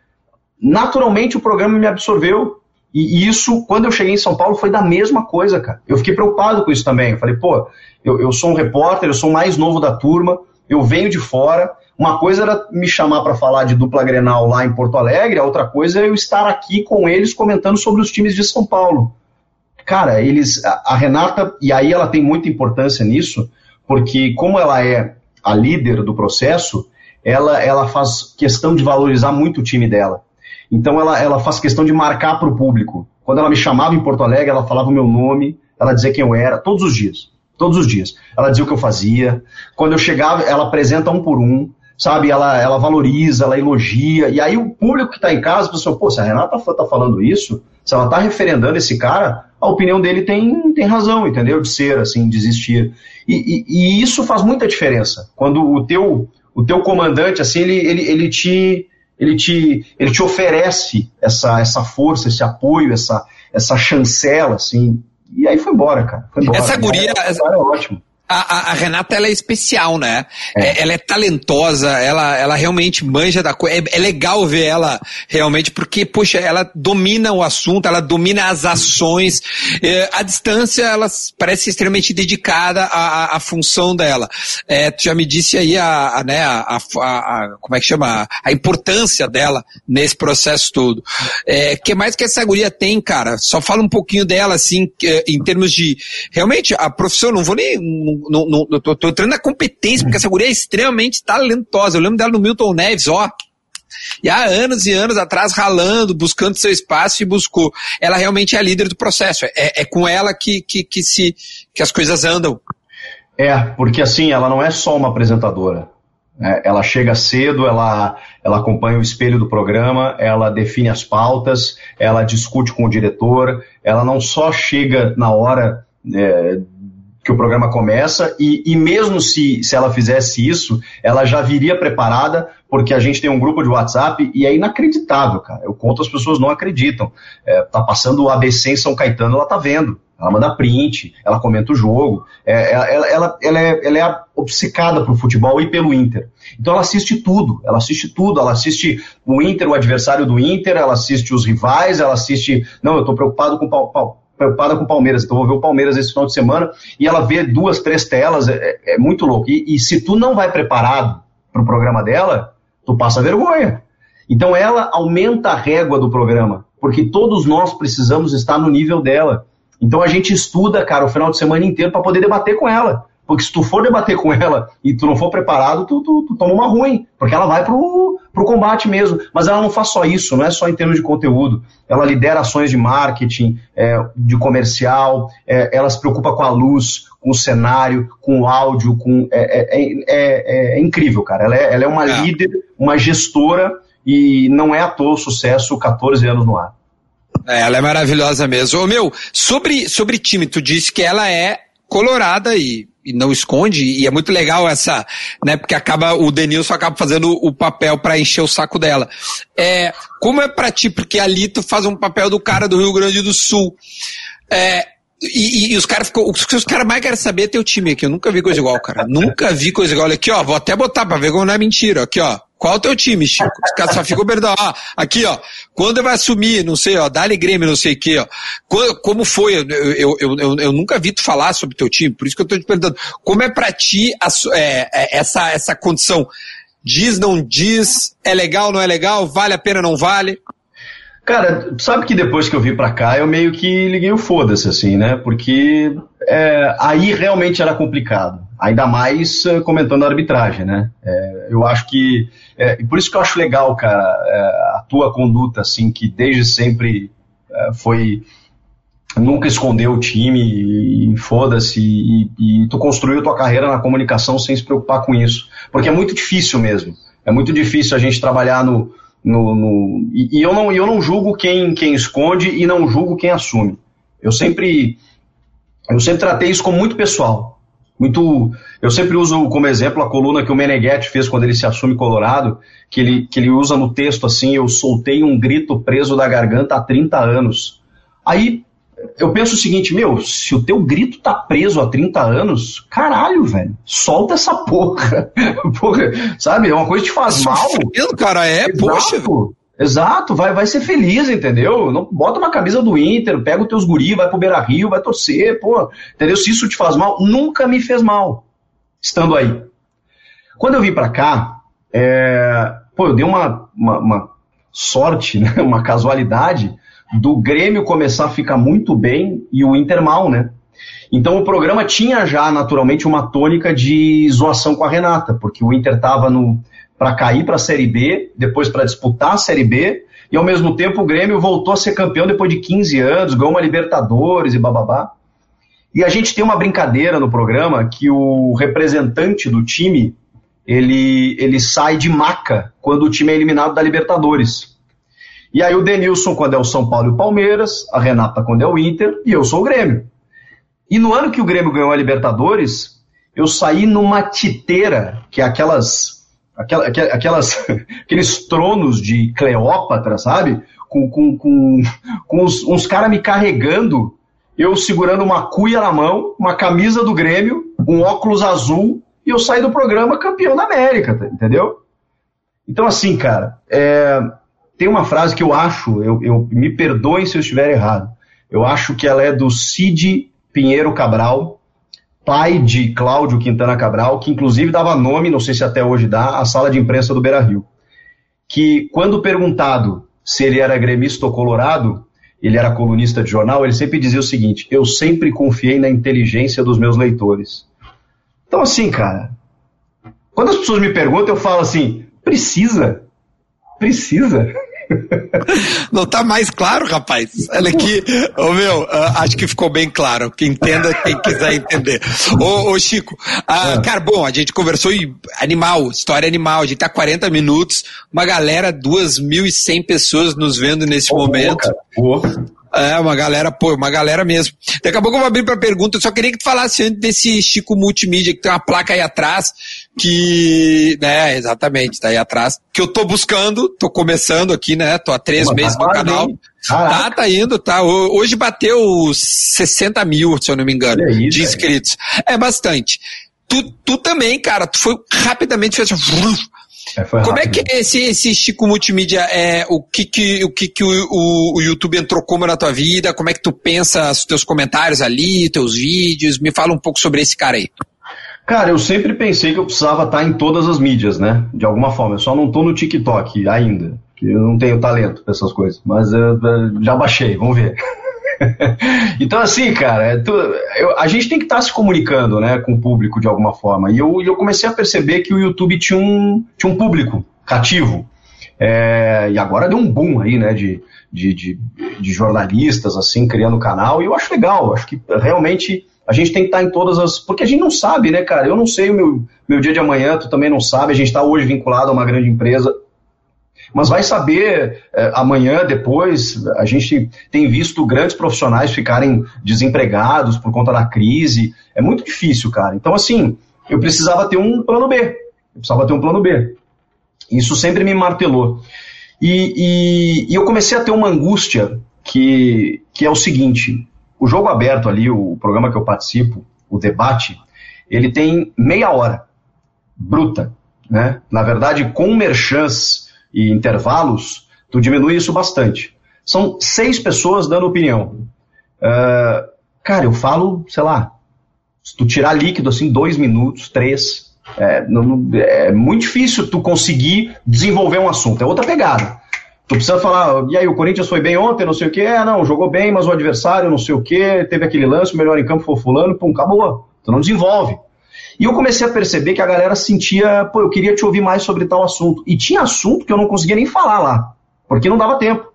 naturalmente o programa me absorveu. E, isso, quando eu cheguei em São Paulo, foi da mesma coisa, cara. Eu fiquei preocupado com isso também. Eu falei, pô, eu, eu sou um repórter, eu sou o mais novo da turma, eu venho de fora. Uma coisa era me chamar para falar de dupla Grenal lá em Porto Alegre, a outra coisa é eu estar aqui com eles comentando sobre os times de São Paulo. Cara, eles, a, a Renata, e aí ela tem muita importância nisso, porque como ela é a líder do processo, ela, ela faz questão de valorizar muito o time dela. Então ela, ela faz questão de marcar para o público. Quando ela me chamava em Porto Alegre, ela falava o meu nome, ela dizia quem eu era, todos os dias. Todos os dias. Ela dizia o que eu fazia. Quando eu chegava, ela apresenta um por um, sabe? Ela, ela valoriza, ela elogia. E aí o público que está em casa pensa, pô, se a Renata está falando isso, se ela está referendando esse cara, a opinião dele tem, tem razão, entendeu? De ser, assim, de existir. E, e, e isso faz muita diferença. Quando o teu, o teu comandante, assim, ele, ele, ele te ele te, ele te oferece essa, essa força, esse apoio, essa, essa chancela, assim, e aí foi embora, cara. Foi embora. Essa guria. Essa... É ótimo a, a, Renata ela é especial, né? É. É, ela é talentosa, ela, ela realmente manja da coisa. É, é, legal ver ela realmente, porque, poxa, ela domina o assunto, ela domina as ações. É, a distância, ela parece extremamente dedicada à, à função dela. É, tu já me disse aí a, a né, a, a, como é que chama? A importância dela nesse processo todo. É, que mais que essa guria tem, cara? Só fala um pouquinho dela, assim, em termos de, realmente, a profissão, não vou nem, não, não tô, entrando na competência, porque essa guria é extremamente talentosa. Eu lembro dela no Milton Neves, ó. E há anos e anos atrás, ralando, buscando seu espaço e buscou. Ela realmente é a líder do processo. É, é com ela que, que, que, se, que as coisas andam. É, porque assim, ela não é só uma apresentadora. É, ela chega cedo, ela, ela acompanha o espelho do programa, ela define as pautas, ela discute com o diretor, ela não só chega na hora é, que o programa começa, e, e mesmo se, se ela fizesse isso, ela já viria preparada, porque a gente tem um grupo de WhatsApp e é inacreditável, cara. Eu conto, as pessoas não acreditam. É, tá passando o ABC em São Caetano, ela tá vendo. Ela manda print, ela comenta o jogo, é, ela, ela, ela, é, ela é obcecada pro futebol e pelo Inter. Então ela assiste tudo, ela assiste tudo, ela assiste o Inter, o adversário do Inter, ela assiste os rivais, ela assiste. Não, eu tô preocupado com o preocupada com o Palmeiras, então vou ver o Palmeiras esse final de semana, e ela vê duas, três telas, é, é muito louco. E, e se tu não vai preparado para o programa dela, tu passa vergonha. Então ela aumenta a régua do programa, porque todos nós precisamos estar no nível dela. Então a gente estuda, cara, o final de semana inteiro para poder debater com ela. Porque se tu for debater com ela e tu não for preparado, tu, tu, tu toma uma ruim. Porque ela vai pro, pro combate mesmo. Mas ela não faz só isso, não é só em termos de conteúdo. Ela lidera ações de marketing, é, de comercial, é, ela se preocupa com a luz, com o cenário, com o áudio, com. É, é, é, é incrível, cara. Ela é, ela é uma líder, uma gestora, e não é à toa o sucesso 14 anos no ar. É, ela é maravilhosa mesmo. Ô, meu, sobre, sobre time, tu disse que ela é colorada e, e não esconde, e é muito legal essa, né, porque acaba, o Denilson acaba fazendo o papel para encher o saco dela. É, como é pra ti, porque ali tu faz um papel do cara do Rio Grande do Sul, é, e, e, os caras ficou, os, os caras mais querem saber é teu time aqui. Eu nunca vi coisa igual, cara. nunca vi coisa igual. Olha aqui, ó. Vou até botar pra ver como não é mentira. Aqui, ó. Qual o teu time, Chico? Os caras só ficam perdão. Ah, aqui, ó. Quando vai assumir, não sei, ó, Dali Grêmio, não sei o quê, ó. Como foi? Eu, eu, eu, eu, eu nunca vi tu falar sobre teu time, por isso que eu tô te perguntando. Como é pra ti a, é, é, essa, essa condição? Diz, não diz? É legal, não é legal? Vale a pena, não vale? Cara, sabe que depois que eu vim pra cá, eu meio que liguei o foda-se, assim, né? Porque é, aí realmente era complicado. Ainda mais uh, comentando a arbitragem, né? É, eu acho que. É, por isso que eu acho legal, cara, é, a tua conduta, assim, que desde sempre é, foi. Nunca escondeu o time e, foda-se, e, e tu construiu tua carreira na comunicação sem se preocupar com isso. Porque é muito difícil mesmo. É muito difícil a gente trabalhar no. no, no e, e eu, não, eu não julgo quem, quem esconde e não julgo quem assume. Eu sempre. Eu sempre tratei isso como muito pessoal muito. Eu sempre uso como exemplo a coluna que o Meneghetti fez quando ele se assume Colorado, que ele, que ele usa no texto assim: Eu soltei um grito preso da garganta há 30 anos. Aí eu penso o seguinte: Meu, se o teu grito tá preso há 30 anos, caralho, velho, solta essa porra. *laughs* porra sabe? É uma coisa que te faz mal. cara, é, Exato. poxa. Exato, vai, vai ser feliz, entendeu? Não bota uma camisa do Inter, pega os teus guri, vai pro Beira Rio, vai torcer, pô, entendeu? Se isso te faz mal, nunca me fez mal, estando aí. Quando eu vim para cá, é, pô, eu dei uma, uma, uma sorte, *laughs* né? uma casualidade do Grêmio começar a ficar muito bem e o Inter mal, né? Então o programa tinha já naturalmente uma tônica de zoação com a Renata, porque o Inter estava para cair para a Série B, depois para disputar a Série B, e ao mesmo tempo o Grêmio voltou a ser campeão depois de 15 anos, ganhou uma Libertadores e bababá. E a gente tem uma brincadeira no programa que o representante do time ele, ele sai de maca quando o time é eliminado da Libertadores. E aí o Denilson quando é o São Paulo e o Palmeiras, a Renata quando é o Inter e eu sou o Grêmio. E no ano que o Grêmio ganhou a Libertadores, eu saí numa titeira, que é aquelas aquela, aquelas, *laughs* aqueles tronos de Cleópatra, sabe? Com, com, com, com uns, uns caras me carregando, eu segurando uma cuia na mão, uma camisa do Grêmio, um óculos azul, e eu saí do programa campeão da América, tá, entendeu? Então, assim, cara, é, tem uma frase que eu acho, eu, eu me perdoem se eu estiver errado, eu acho que ela é do Cid Pinheiro Cabral, pai de Cláudio Quintana Cabral, que inclusive dava nome, não sei se até hoje dá, à sala de imprensa do Beira Rio. Que quando perguntado se ele era gremista ou colorado, ele era colunista de jornal, ele sempre dizia o seguinte: eu sempre confiei na inteligência dos meus leitores. Então, assim, cara, quando as pessoas me perguntam, eu falo assim: precisa? Precisa? Não tá mais claro, rapaz? Olha aqui, ô meu, uh, acho que ficou bem claro. Que entenda quem quiser entender. Ô, ô Chico, uh, é. cara, bom, a gente conversou em animal, história animal. A gente tá 40 minutos, uma galera, 2.100 pessoas nos vendo nesse oh, momento. Cara, é, uma galera, pô, uma galera mesmo. Daqui a pouco eu vou abrir para pergunta, eu só queria que tu falasse antes desse Chico Multimídia, que tem uma placa aí atrás, que, né, exatamente, tá aí atrás, que eu tô buscando, tô começando aqui, né, tô há três Pô, meses no canal. Tá, tá indo, tá. Hoje bateu 60 mil, se eu não me engano, aí, de inscritos. É bastante. Tu, tu também, cara, tu foi rapidamente, fez assim, É, Como é que esse, esse Chico Multimídia é o que que o que que o, o, o, YouTube entrou como na tua vida? Como é que tu pensa os teus comentários ali, teus vídeos? Me fala um pouco sobre esse cara aí. Cara, eu sempre pensei que eu precisava estar em todas as mídias, né? De alguma forma. Eu só não estou no TikTok ainda, que eu não tenho talento para essas coisas. Mas eu, eu já baixei, vamos ver. *laughs* então, assim, cara, é tu, eu, a gente tem que estar tá se comunicando né, com o público de alguma forma. E eu, eu comecei a perceber que o YouTube tinha um, tinha um público cativo. É, e agora deu um boom aí, né, de, de, de, de, jornalistas, assim, criando canal. E eu acho legal, acho que realmente a gente tem que estar em todas as. Porque a gente não sabe, né, cara? Eu não sei o meu, meu dia de amanhã, tu também não sabe. A gente está hoje vinculado a uma grande empresa mas vai saber é, amanhã, depois. A gente tem visto grandes profissionais ficarem desempregados por conta da crise. É muito difícil, cara. Então, assim, eu precisava ter um plano B. Eu precisava ter um plano B. Isso sempre me martelou. E, e, e eu comecei a ter uma angústia que, que é o seguinte: o jogo aberto ali, o programa que eu participo, o debate, ele tem meia hora bruta. Né? Na verdade, com merchans e intervalos, tu diminui isso bastante. São seis pessoas dando opinião. Uh, cara, eu falo, sei lá, se tu tirar líquido assim, dois minutos, três, é, não, é muito difícil tu conseguir desenvolver um assunto. É outra pegada. Tu precisa falar, e aí, o Corinthians foi bem ontem, não sei o quê, é, não, jogou bem, mas o adversário, não sei o quê, teve aquele lance, o melhor em campo foi fulano, pum, acabou. Tu não desenvolve. E eu comecei a perceber que a galera sentia, pô, eu queria te ouvir mais sobre tal assunto. E tinha assunto que eu não conseguia nem falar lá, porque não dava tempo.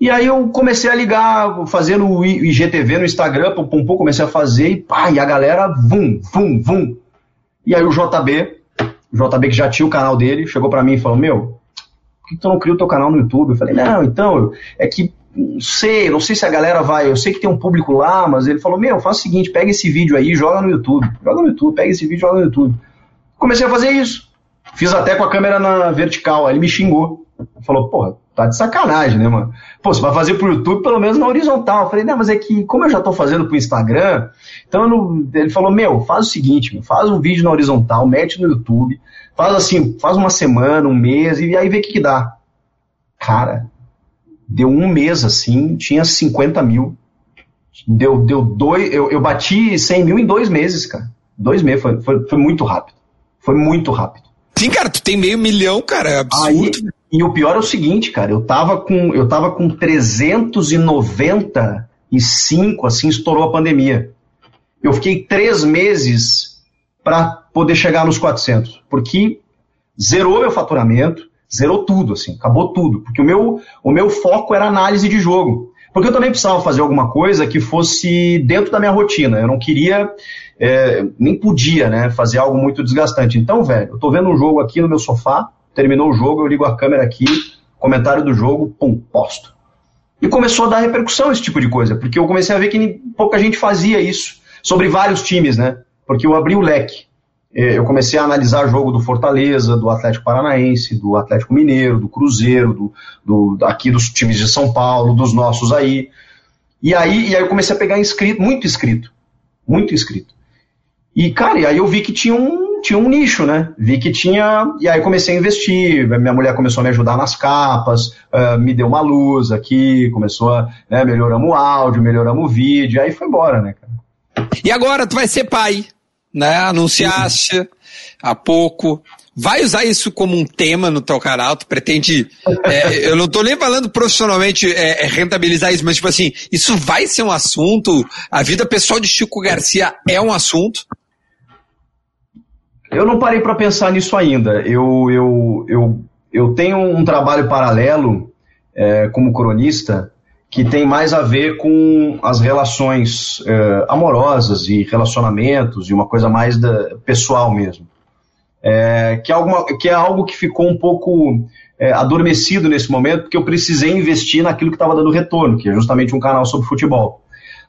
E aí eu comecei a ligar, fazendo o IGTV no Instagram, pum, pum, pum, comecei a fazer e pá, e a galera, vum, vum, vum. E aí o JB, o JB que já tinha o canal dele, chegou para mim e falou, meu, por que tu não cria o teu canal no YouTube? Eu falei, não, então, é que não sei, não sei se a galera vai. Eu sei que tem um público lá, mas ele falou: Meu, faz o seguinte, pega esse vídeo aí joga no YouTube. Joga no YouTube, pega esse vídeo joga no YouTube. Comecei a fazer isso. Fiz até com a câmera na vertical. Aí ele me xingou. Falou: Porra, tá de sacanagem, né, mano? Pô, você vai fazer pro YouTube pelo menos na horizontal. Eu falei: Não, mas é que, como eu já tô fazendo pro Instagram, então não... ele falou: Meu, faz o seguinte, faz um vídeo na horizontal, mete no YouTube, faz assim, faz uma semana, um mês, e aí vê o que, que dá. Cara, Deu um mês assim, tinha 50 mil. Deu, deu dois. Eu, eu bati 100 mil em dois meses, cara. Dois meses, foi, foi, foi muito rápido. Foi muito rápido. Sim, cara, tu tem meio milhão, cara, é absurdo. Aí, e o pior é o seguinte, cara, eu tava com, eu tava com 395, assim, estourou a pandemia. Eu fiquei três meses para poder chegar nos 400, porque zerou meu faturamento, Zerou tudo, assim, acabou tudo. Porque o meu, o meu foco era análise de jogo. Porque eu também precisava fazer alguma coisa que fosse dentro da minha rotina. Eu não queria, é, nem podia, né, fazer algo muito desgastante. Então, velho, eu tô vendo um jogo aqui no meu sofá, terminou o jogo, eu ligo a câmera aqui, comentário do jogo, pum, posto. E começou a dar repercussão esse tipo de coisa, porque eu comecei a ver que pouca gente fazia isso sobre vários times, né? Porque eu abri o leque. É, eu comecei a analisar jogo do Fortaleza, do Atlético Paranaense, do Atlético Mineiro, do Cruzeiro, do, do, aqui dos times de São Paulo, dos nossos aí. E aí, e aí eu comecei a pegar inscrito, muito inscrito. Muito inscrito. E, cara, e aí eu vi que tinha um, tinha um nicho, né? Vi que tinha. E aí comecei a investir. Minha mulher começou a me ajudar nas capas, uh, me deu uma luz aqui, começou a. Né, melhoramos o áudio, melhoramos o vídeo, aí foi embora, né, cara? E agora tu vai ser pai né? Anunciaste há pouco. Vai usar isso como um tema no teu canal? Tu pretende. É, *laughs* eu não estou nem falando profissionalmente é, é, rentabilizar isso, mas tipo assim, isso vai ser um assunto? A vida pessoal de Chico Garcia é um assunto? Eu não parei para pensar nisso ainda. Eu, eu, eu, eu tenho um trabalho paralelo é, como cronista que tem mais a ver com as relações é, amorosas e relacionamentos e uma coisa mais da, pessoal mesmo. É, que, é alguma, que é algo que ficou um pouco é, adormecido nesse momento, porque eu precisei investir naquilo que estava dando retorno, que é justamente um canal sobre futebol.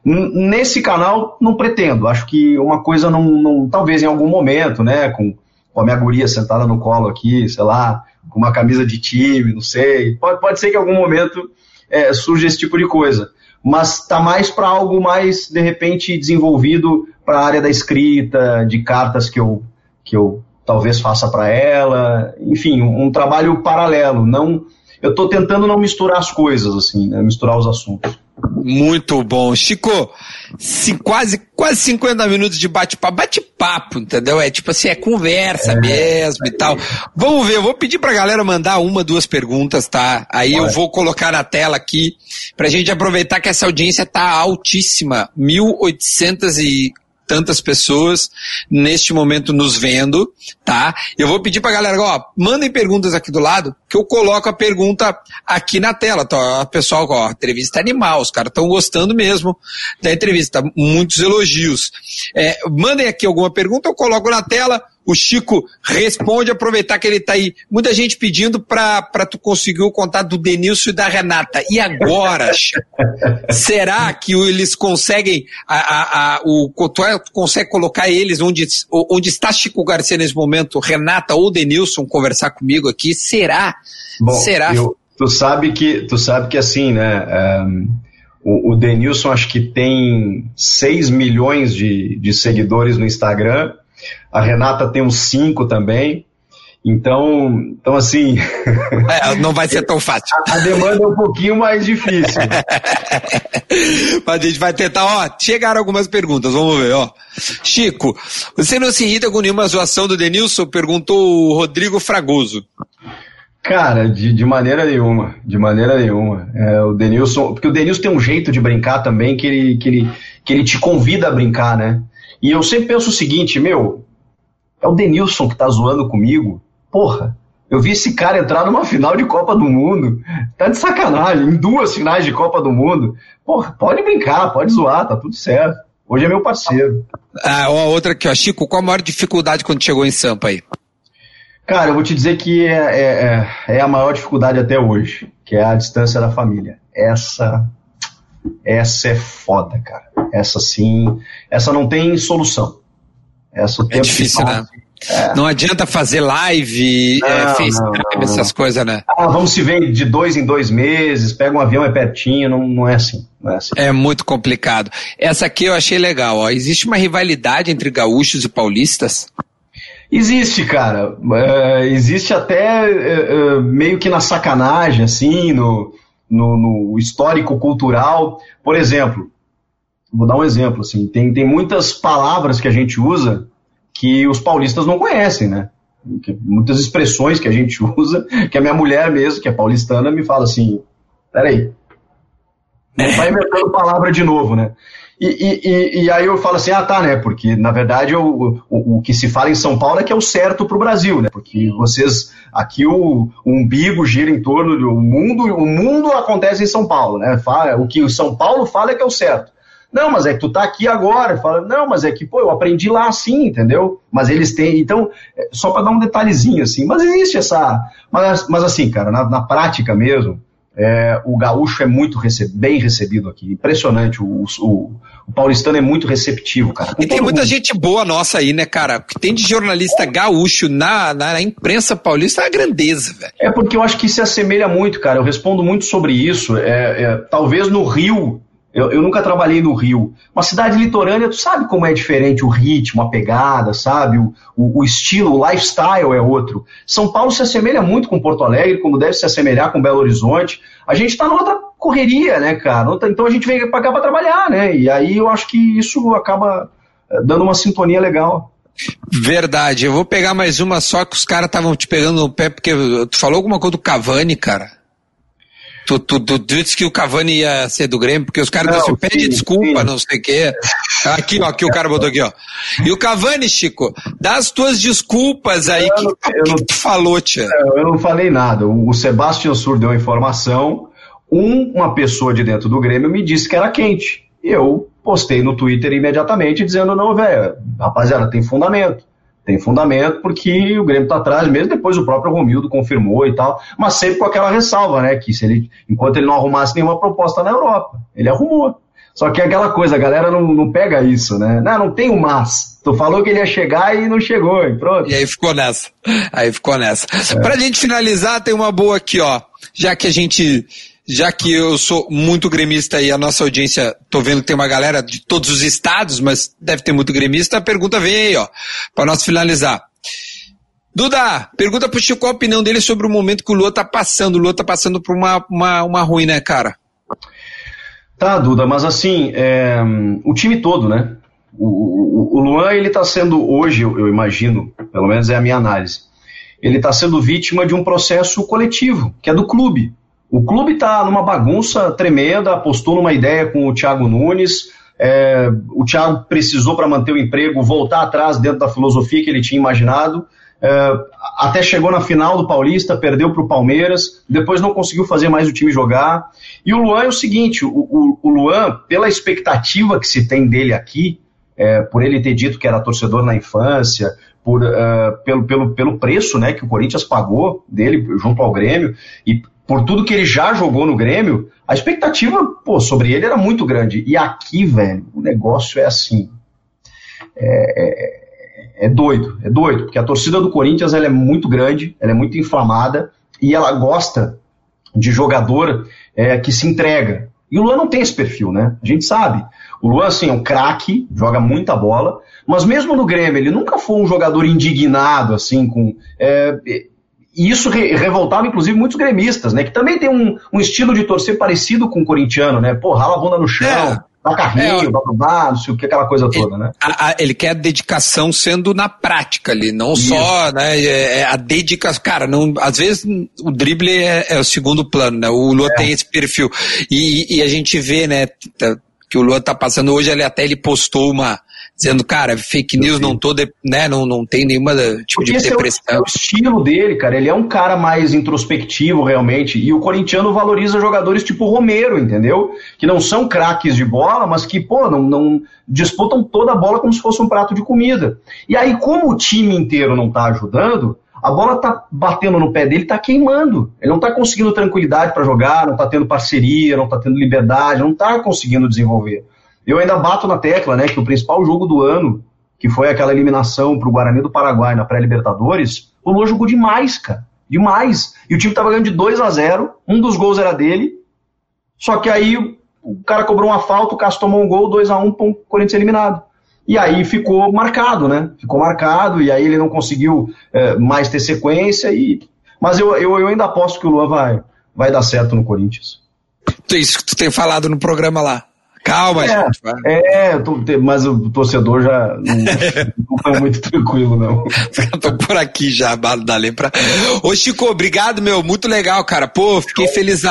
Nesse canal, não pretendo. Acho que uma coisa não, não. Talvez em algum momento, né? Com, com a minha guria sentada no colo aqui, sei lá, com uma camisa de time, não sei. Pode, pode ser que em algum momento é, surge esse tipo de coisa. Mas está mais para algo mais, de repente, desenvolvido para a área da escrita, de cartas que eu, que eu talvez faça para ela, enfim, um, um, trabalho paralelo. Não, eu estou tentando não misturar as coisas assim, né, misturar os assuntos. Muito bom. Chico, se quase, quase 50 minutos de bate-papo. Bate-papo, entendeu? É tipo assim, é conversa é, mesmo e tal. Vamos ver, eu vou pedir pra galera mandar uma, duas perguntas, tá? Aí eu vou colocar na tela aqui pra gente aproveitar que essa audiência tá altíssima. 1.800 e tantas pessoas neste momento nos vendo, tá? Eu vou pedir pra galera, ó, mandem perguntas aqui do lado, que eu coloco a pergunta aqui na tela, tá? Pessoal, ó, entrevista animal, os caras estão gostando mesmo da entrevista, muitos elogios. É, mandem aqui alguma pergunta, eu coloco na tela, o Chico responde, aproveitar que ele está aí. Muita gente pedindo para tu conseguir o contato do Denilson e da Renata. E agora, Chico? será que eles conseguem, a, a, a, o, tu consegue colocar eles onde, onde está Chico Garcia nesse momento, Renata ou Denilson, conversar comigo aqui? Será? Bom, será? Eu, tu sabe que, tu sabe que assim, né? Um, o, o Denilson acho que tem 6 milhões de, de seguidores no Instagram a Renata tem uns cinco também. Então, então assim. *laughs* É, não vai ser tão fácil. A, a demanda é um pouquinho mais difícil. *laughs* Mas a gente vai tentar, ó, chegaram algumas perguntas, vamos ver, ó. Chico, você não se irrita com nenhuma zoação do Denilson? Perguntou o Rodrigo Fragoso. Cara, de, de maneira nenhuma, de maneira nenhuma. É, o Denilson, porque o Denilson tem um jeito de brincar também que ele, que ele, que ele te convida a brincar, né? E eu sempre penso o seguinte, meu, é o Denilson que tá zoando comigo. Porra, eu vi esse cara entrar numa final de Copa do Mundo. Tá de sacanagem, em duas finais de Copa do Mundo. Porra, pode brincar, pode zoar, tá tudo certo. Hoje é meu parceiro. Ah, outra aqui, ó. Chico, qual a maior dificuldade quando chegou em Sampa aí? Cara, eu vou te dizer que é, é, é, é a maior dificuldade até hoje, que é a distância da família. Essa, essa é foda, cara. Essa sim, essa não tem solução. Essa é difícil, né? É. Não adianta fazer live, é, não, é, FaceTime, essas coisas, né? Ah, vamos se ver de dois em dois meses, pega um avião, é pertinho, não, não, é assim, não é assim. É muito complicado. Essa aqui eu achei legal, ó. Existe uma rivalidade entre gaúchos e paulistas? Existe, cara. É, existe até é, meio que na sacanagem, assim, no, no, no histórico cultural. Por exemplo, Vou dar um exemplo, assim, tem, tem muitas palavras que a gente usa que os paulistas não conhecem, né? muitas expressões que a gente *laughs* usa, que a minha mulher mesmo, que é paulistana, me fala assim, peraí, não *laughs* vai inventando palavra de novo, né? E, e, e, aí eu falo assim, ah tá, né? Porque na verdade o, o, que se fala em São Paulo é que é o certo para o Brasil, né? Porque vocês aqui o, o umbigo gira em torno do mundo, o mundo acontece em São Paulo, né? O que o São Paulo fala é que é o certo. Não, mas é que tu tá aqui agora. Fala, não, mas é que, pô, eu aprendi lá assim, entendeu? Mas eles têm. Então, é, só para dar um detalhezinho assim. Mas existe essa. Mas, mas assim, cara, na, na prática mesmo, é, o gaúcho é muito rece bem recebido aqui. Impressionante. O, o, o, paulistano é muito receptivo, cara. e tem muita mundo. gente boa nossa aí, né, cara? que tem de jornalista gaúcho na, na imprensa paulista é a grandeza, velho. É porque eu acho que se assemelha muito, cara. Eu respondo muito sobre isso. É, é, talvez no Rio eu, eu, nunca trabalhei no Rio. Uma cidade litorânea, tu sabe como é diferente o ritmo, a pegada, sabe? O, o, o, estilo, o lifestyle é outro. São Paulo se assemelha muito com Porto Alegre, como deve se assemelhar com Belo Horizonte. A gente está numa correria, né, cara? Então a gente vem para cá para trabalhar, né? E aí eu acho que isso acaba eh, dando uma sintonia legal. Verdade. Eu vou pegar mais uma só que os caras estavam te pegando no pé, porque tu falou alguma coisa do Cavani, cara. Tu, tu, tu, disse que o Cavani ia ser do Grêmio, porque os caras disseram, pede desculpa, sim. não sei o quê. Aqui, ó, aqui o cara botou aqui, ó. E o Cavani, Chico, dá as tuas desculpas aí. O que, que, que, que, tu falou, tia? Eu não falei nada. O Sebastião Sur deu a informação. Um, uma pessoa de dentro do Grêmio me disse que era quente. Eu postei no Twitter imediatamente dizendo, não, velho, rapaziada, tem fundamento tem fundamento porque o Grêmio está atrás mesmo, depois o próprio Romildo confirmou e tal, mas sempre com aquela ressalva, né, que se ele, enquanto ele não arrumasse nenhuma proposta na Europa, ele arrumou. Só que é aquela coisa, a galera não, não pega isso, né? Não, não tem o mas. Tu falou que ele ia chegar e não chegou, e pronto. E aí ficou nessa. Aí ficou nessa. É. Pra gente finalizar, tem uma boa aqui, ó. Já que a gente já que eu sou muito gremista e a nossa audiência, tô vendo que tem uma galera de todos os estados, mas deve ter muito gremista, a pergunta vem aí, ó, para nós finalizar. Duda, pergunta pro Chico a opinião dele sobre o momento que o Lua tá passando. O Lua tá passando por uma, uma, uma ruim, né, cara? Tá, Duda, mas assim, é, o time todo, né? O, o, o Luan, ele tá sendo hoje, eu, eu imagino, pelo menos é a minha análise, ele está sendo vítima de um processo coletivo, que é do clube. O clube está numa bagunça tremenda, apostou numa ideia com o Thiago Nunes. É, o Thiago precisou, para manter o emprego, voltar atrás dentro da filosofia que ele tinha imaginado. É, até chegou na final do Paulista, perdeu para o Palmeiras, depois não conseguiu fazer mais o time jogar. E o Luan é o seguinte: o, o, o Luan, pela expectativa que se tem dele aqui, é, por ele ter dito que era torcedor na infância, por, uh, pelo, pelo, pelo preço né, que o Corinthians pagou dele junto ao Grêmio e por tudo que ele já jogou no Grêmio, a expectativa pô, sobre ele era muito grande. E aqui, velho, o negócio é assim. É, é, é doido, é doido, porque a torcida do Corinthians ela é muito grande, ela é muito inflamada e ela gosta de jogador é, que se entrega. E o Luan não tem esse perfil, né? A gente sabe. O Luan, assim, é um craque, joga muita bola, mas mesmo no Grêmio, ele nunca foi um jogador indignado, assim, com. É, e isso re revoltava, inclusive, muitos gremistas, né? Que também tem um, um, estilo de torcer parecido com o corintiano, né? Pô, rala a bunda no chão. É. Dá carrinho, é, babá, não sei o que, aquela coisa toda, né? A, a, ele quer a dedicação sendo na prática ali, não Isso. só, né? É, é a dedicação. Cara, não, às vezes o drible é, é o segundo plano, né? O Lua é. tem esse perfil. E, e, a gente vê, né? Que o Lua tá passando hoje, ele até ele postou uma, dizendo, cara, fake news não tô, de, né, não, não tem nenhuma tipo Porque de depressão. É o, é o, estilo dele, cara, ele é um cara mais introspectivo realmente, e o corintiano valoriza jogadores tipo Romero, entendeu? Que não são craques de bola, mas que, pô, não, não disputam toda a bola como se fosse um prato de comida. E aí, como o time inteiro não tá ajudando, a bola tá batendo no pé dele, tá queimando. Ele não tá conseguindo tranquilidade para jogar, não tá tendo parceria, não tá tendo liberdade, não tá conseguindo desenvolver. Eu ainda bato na tecla, né, que o principal jogo do ano, que foi aquela eliminação para o Guarani do Paraguai na pré-Libertadores, o Lula jogou demais, cara. Demais. E o time estava ganhando de 2 a 0 um dos gols era dele, só que aí o cara cobrou uma falta, o Cássio tomou um gol, 2 a 1 um, o Corinthians eliminado. E aí ficou marcado, né? Ficou marcado, e aí ele não conseguiu é, mais ter sequência. E... Mas eu, eu, eu ainda aposto que o Luan vai, vai dar certo no Corinthians. Isso que tu tem falado no programa lá. Calma, é, gente. É, tô, mas o torcedor já não, *laughs* tá muito tranquilo, não. tô por aqui já, da lembra. Ô, Chico, obrigado, meu. Muito legal, cara. Pô, fiquei feliz.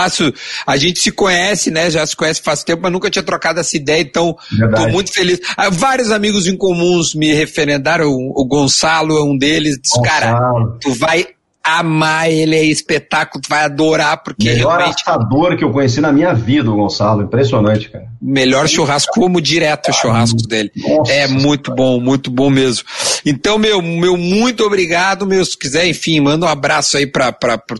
A gente se conhece, né? Já se conhece faz tempo, mas nunca tinha trocado essa ideia, então Verdade. tô muito feliz. Ah, vários amigos em comuns me referendaram. O Gonçalo é um deles. Disse, cara, tu vai amar, ele é espetáculo, tu vai adorar, porque Melhor realmente... assador que eu conheci na minha vida, o Gonçalo, impressionante, cara. Melhor churrasco, como direto o churrasco dele. Nossa, é muito cara. bom, muito bom mesmo. Então, meu, meu muito obrigado, meu, se quiser, enfim, manda um abraço aí pra, pra, pra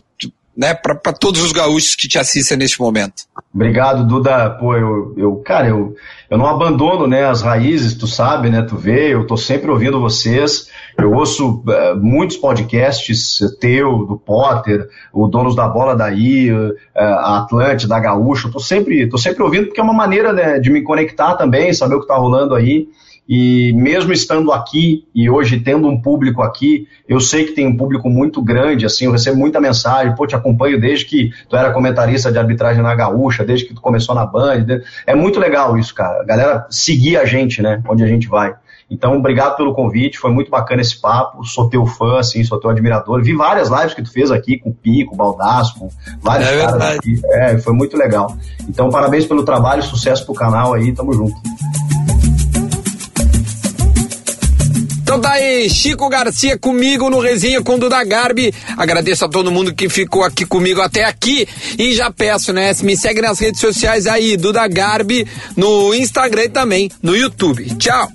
né, para todos os gaúchos que te assistem neste momento. Obrigado, Duda. Pô, eu, eu cara, eu, eu não abandono, né, as raízes, tu sabe, né, tu vê, eu tô sempre ouvindo vocês. Eu ouço uh, muitos podcasts teu, do Potter, o Donos da Bola daí, a Atlante, da Gaúcha. Tô sempre, tô sempre ouvindo porque é uma maneira, né, de me conectar também, saber o que tá rolando aí. E mesmo estando aqui e hoje tendo um público aqui, eu sei que tem um público muito grande, assim, eu recebo muita mensagem, pô, te acompanho desde que tu era comentarista de arbitragem na Gaúcha, desde que tu começou na Band. É muito legal isso, cara. A galera seguir a gente, né, onde a gente vai. Então, obrigado pelo convite, foi muito bacana esse papo. Sou teu fã, assim, sou teu admirador. Vi várias lives que tu fez aqui com o Pico, o Baldasso, com vários é caras aqui. É, foi muito legal. Então, parabéns pelo trabalho, sucesso pro canal aí, tamo junto. Então tá aí, Chico Garcia comigo no Resenha com Duda Garbi. Agradeço a todo mundo que ficou aqui comigo até aqui. E já peço, né? Me segue nas redes sociais aí, Duda Garbi, no Instagram e também no YouTube. Tchau!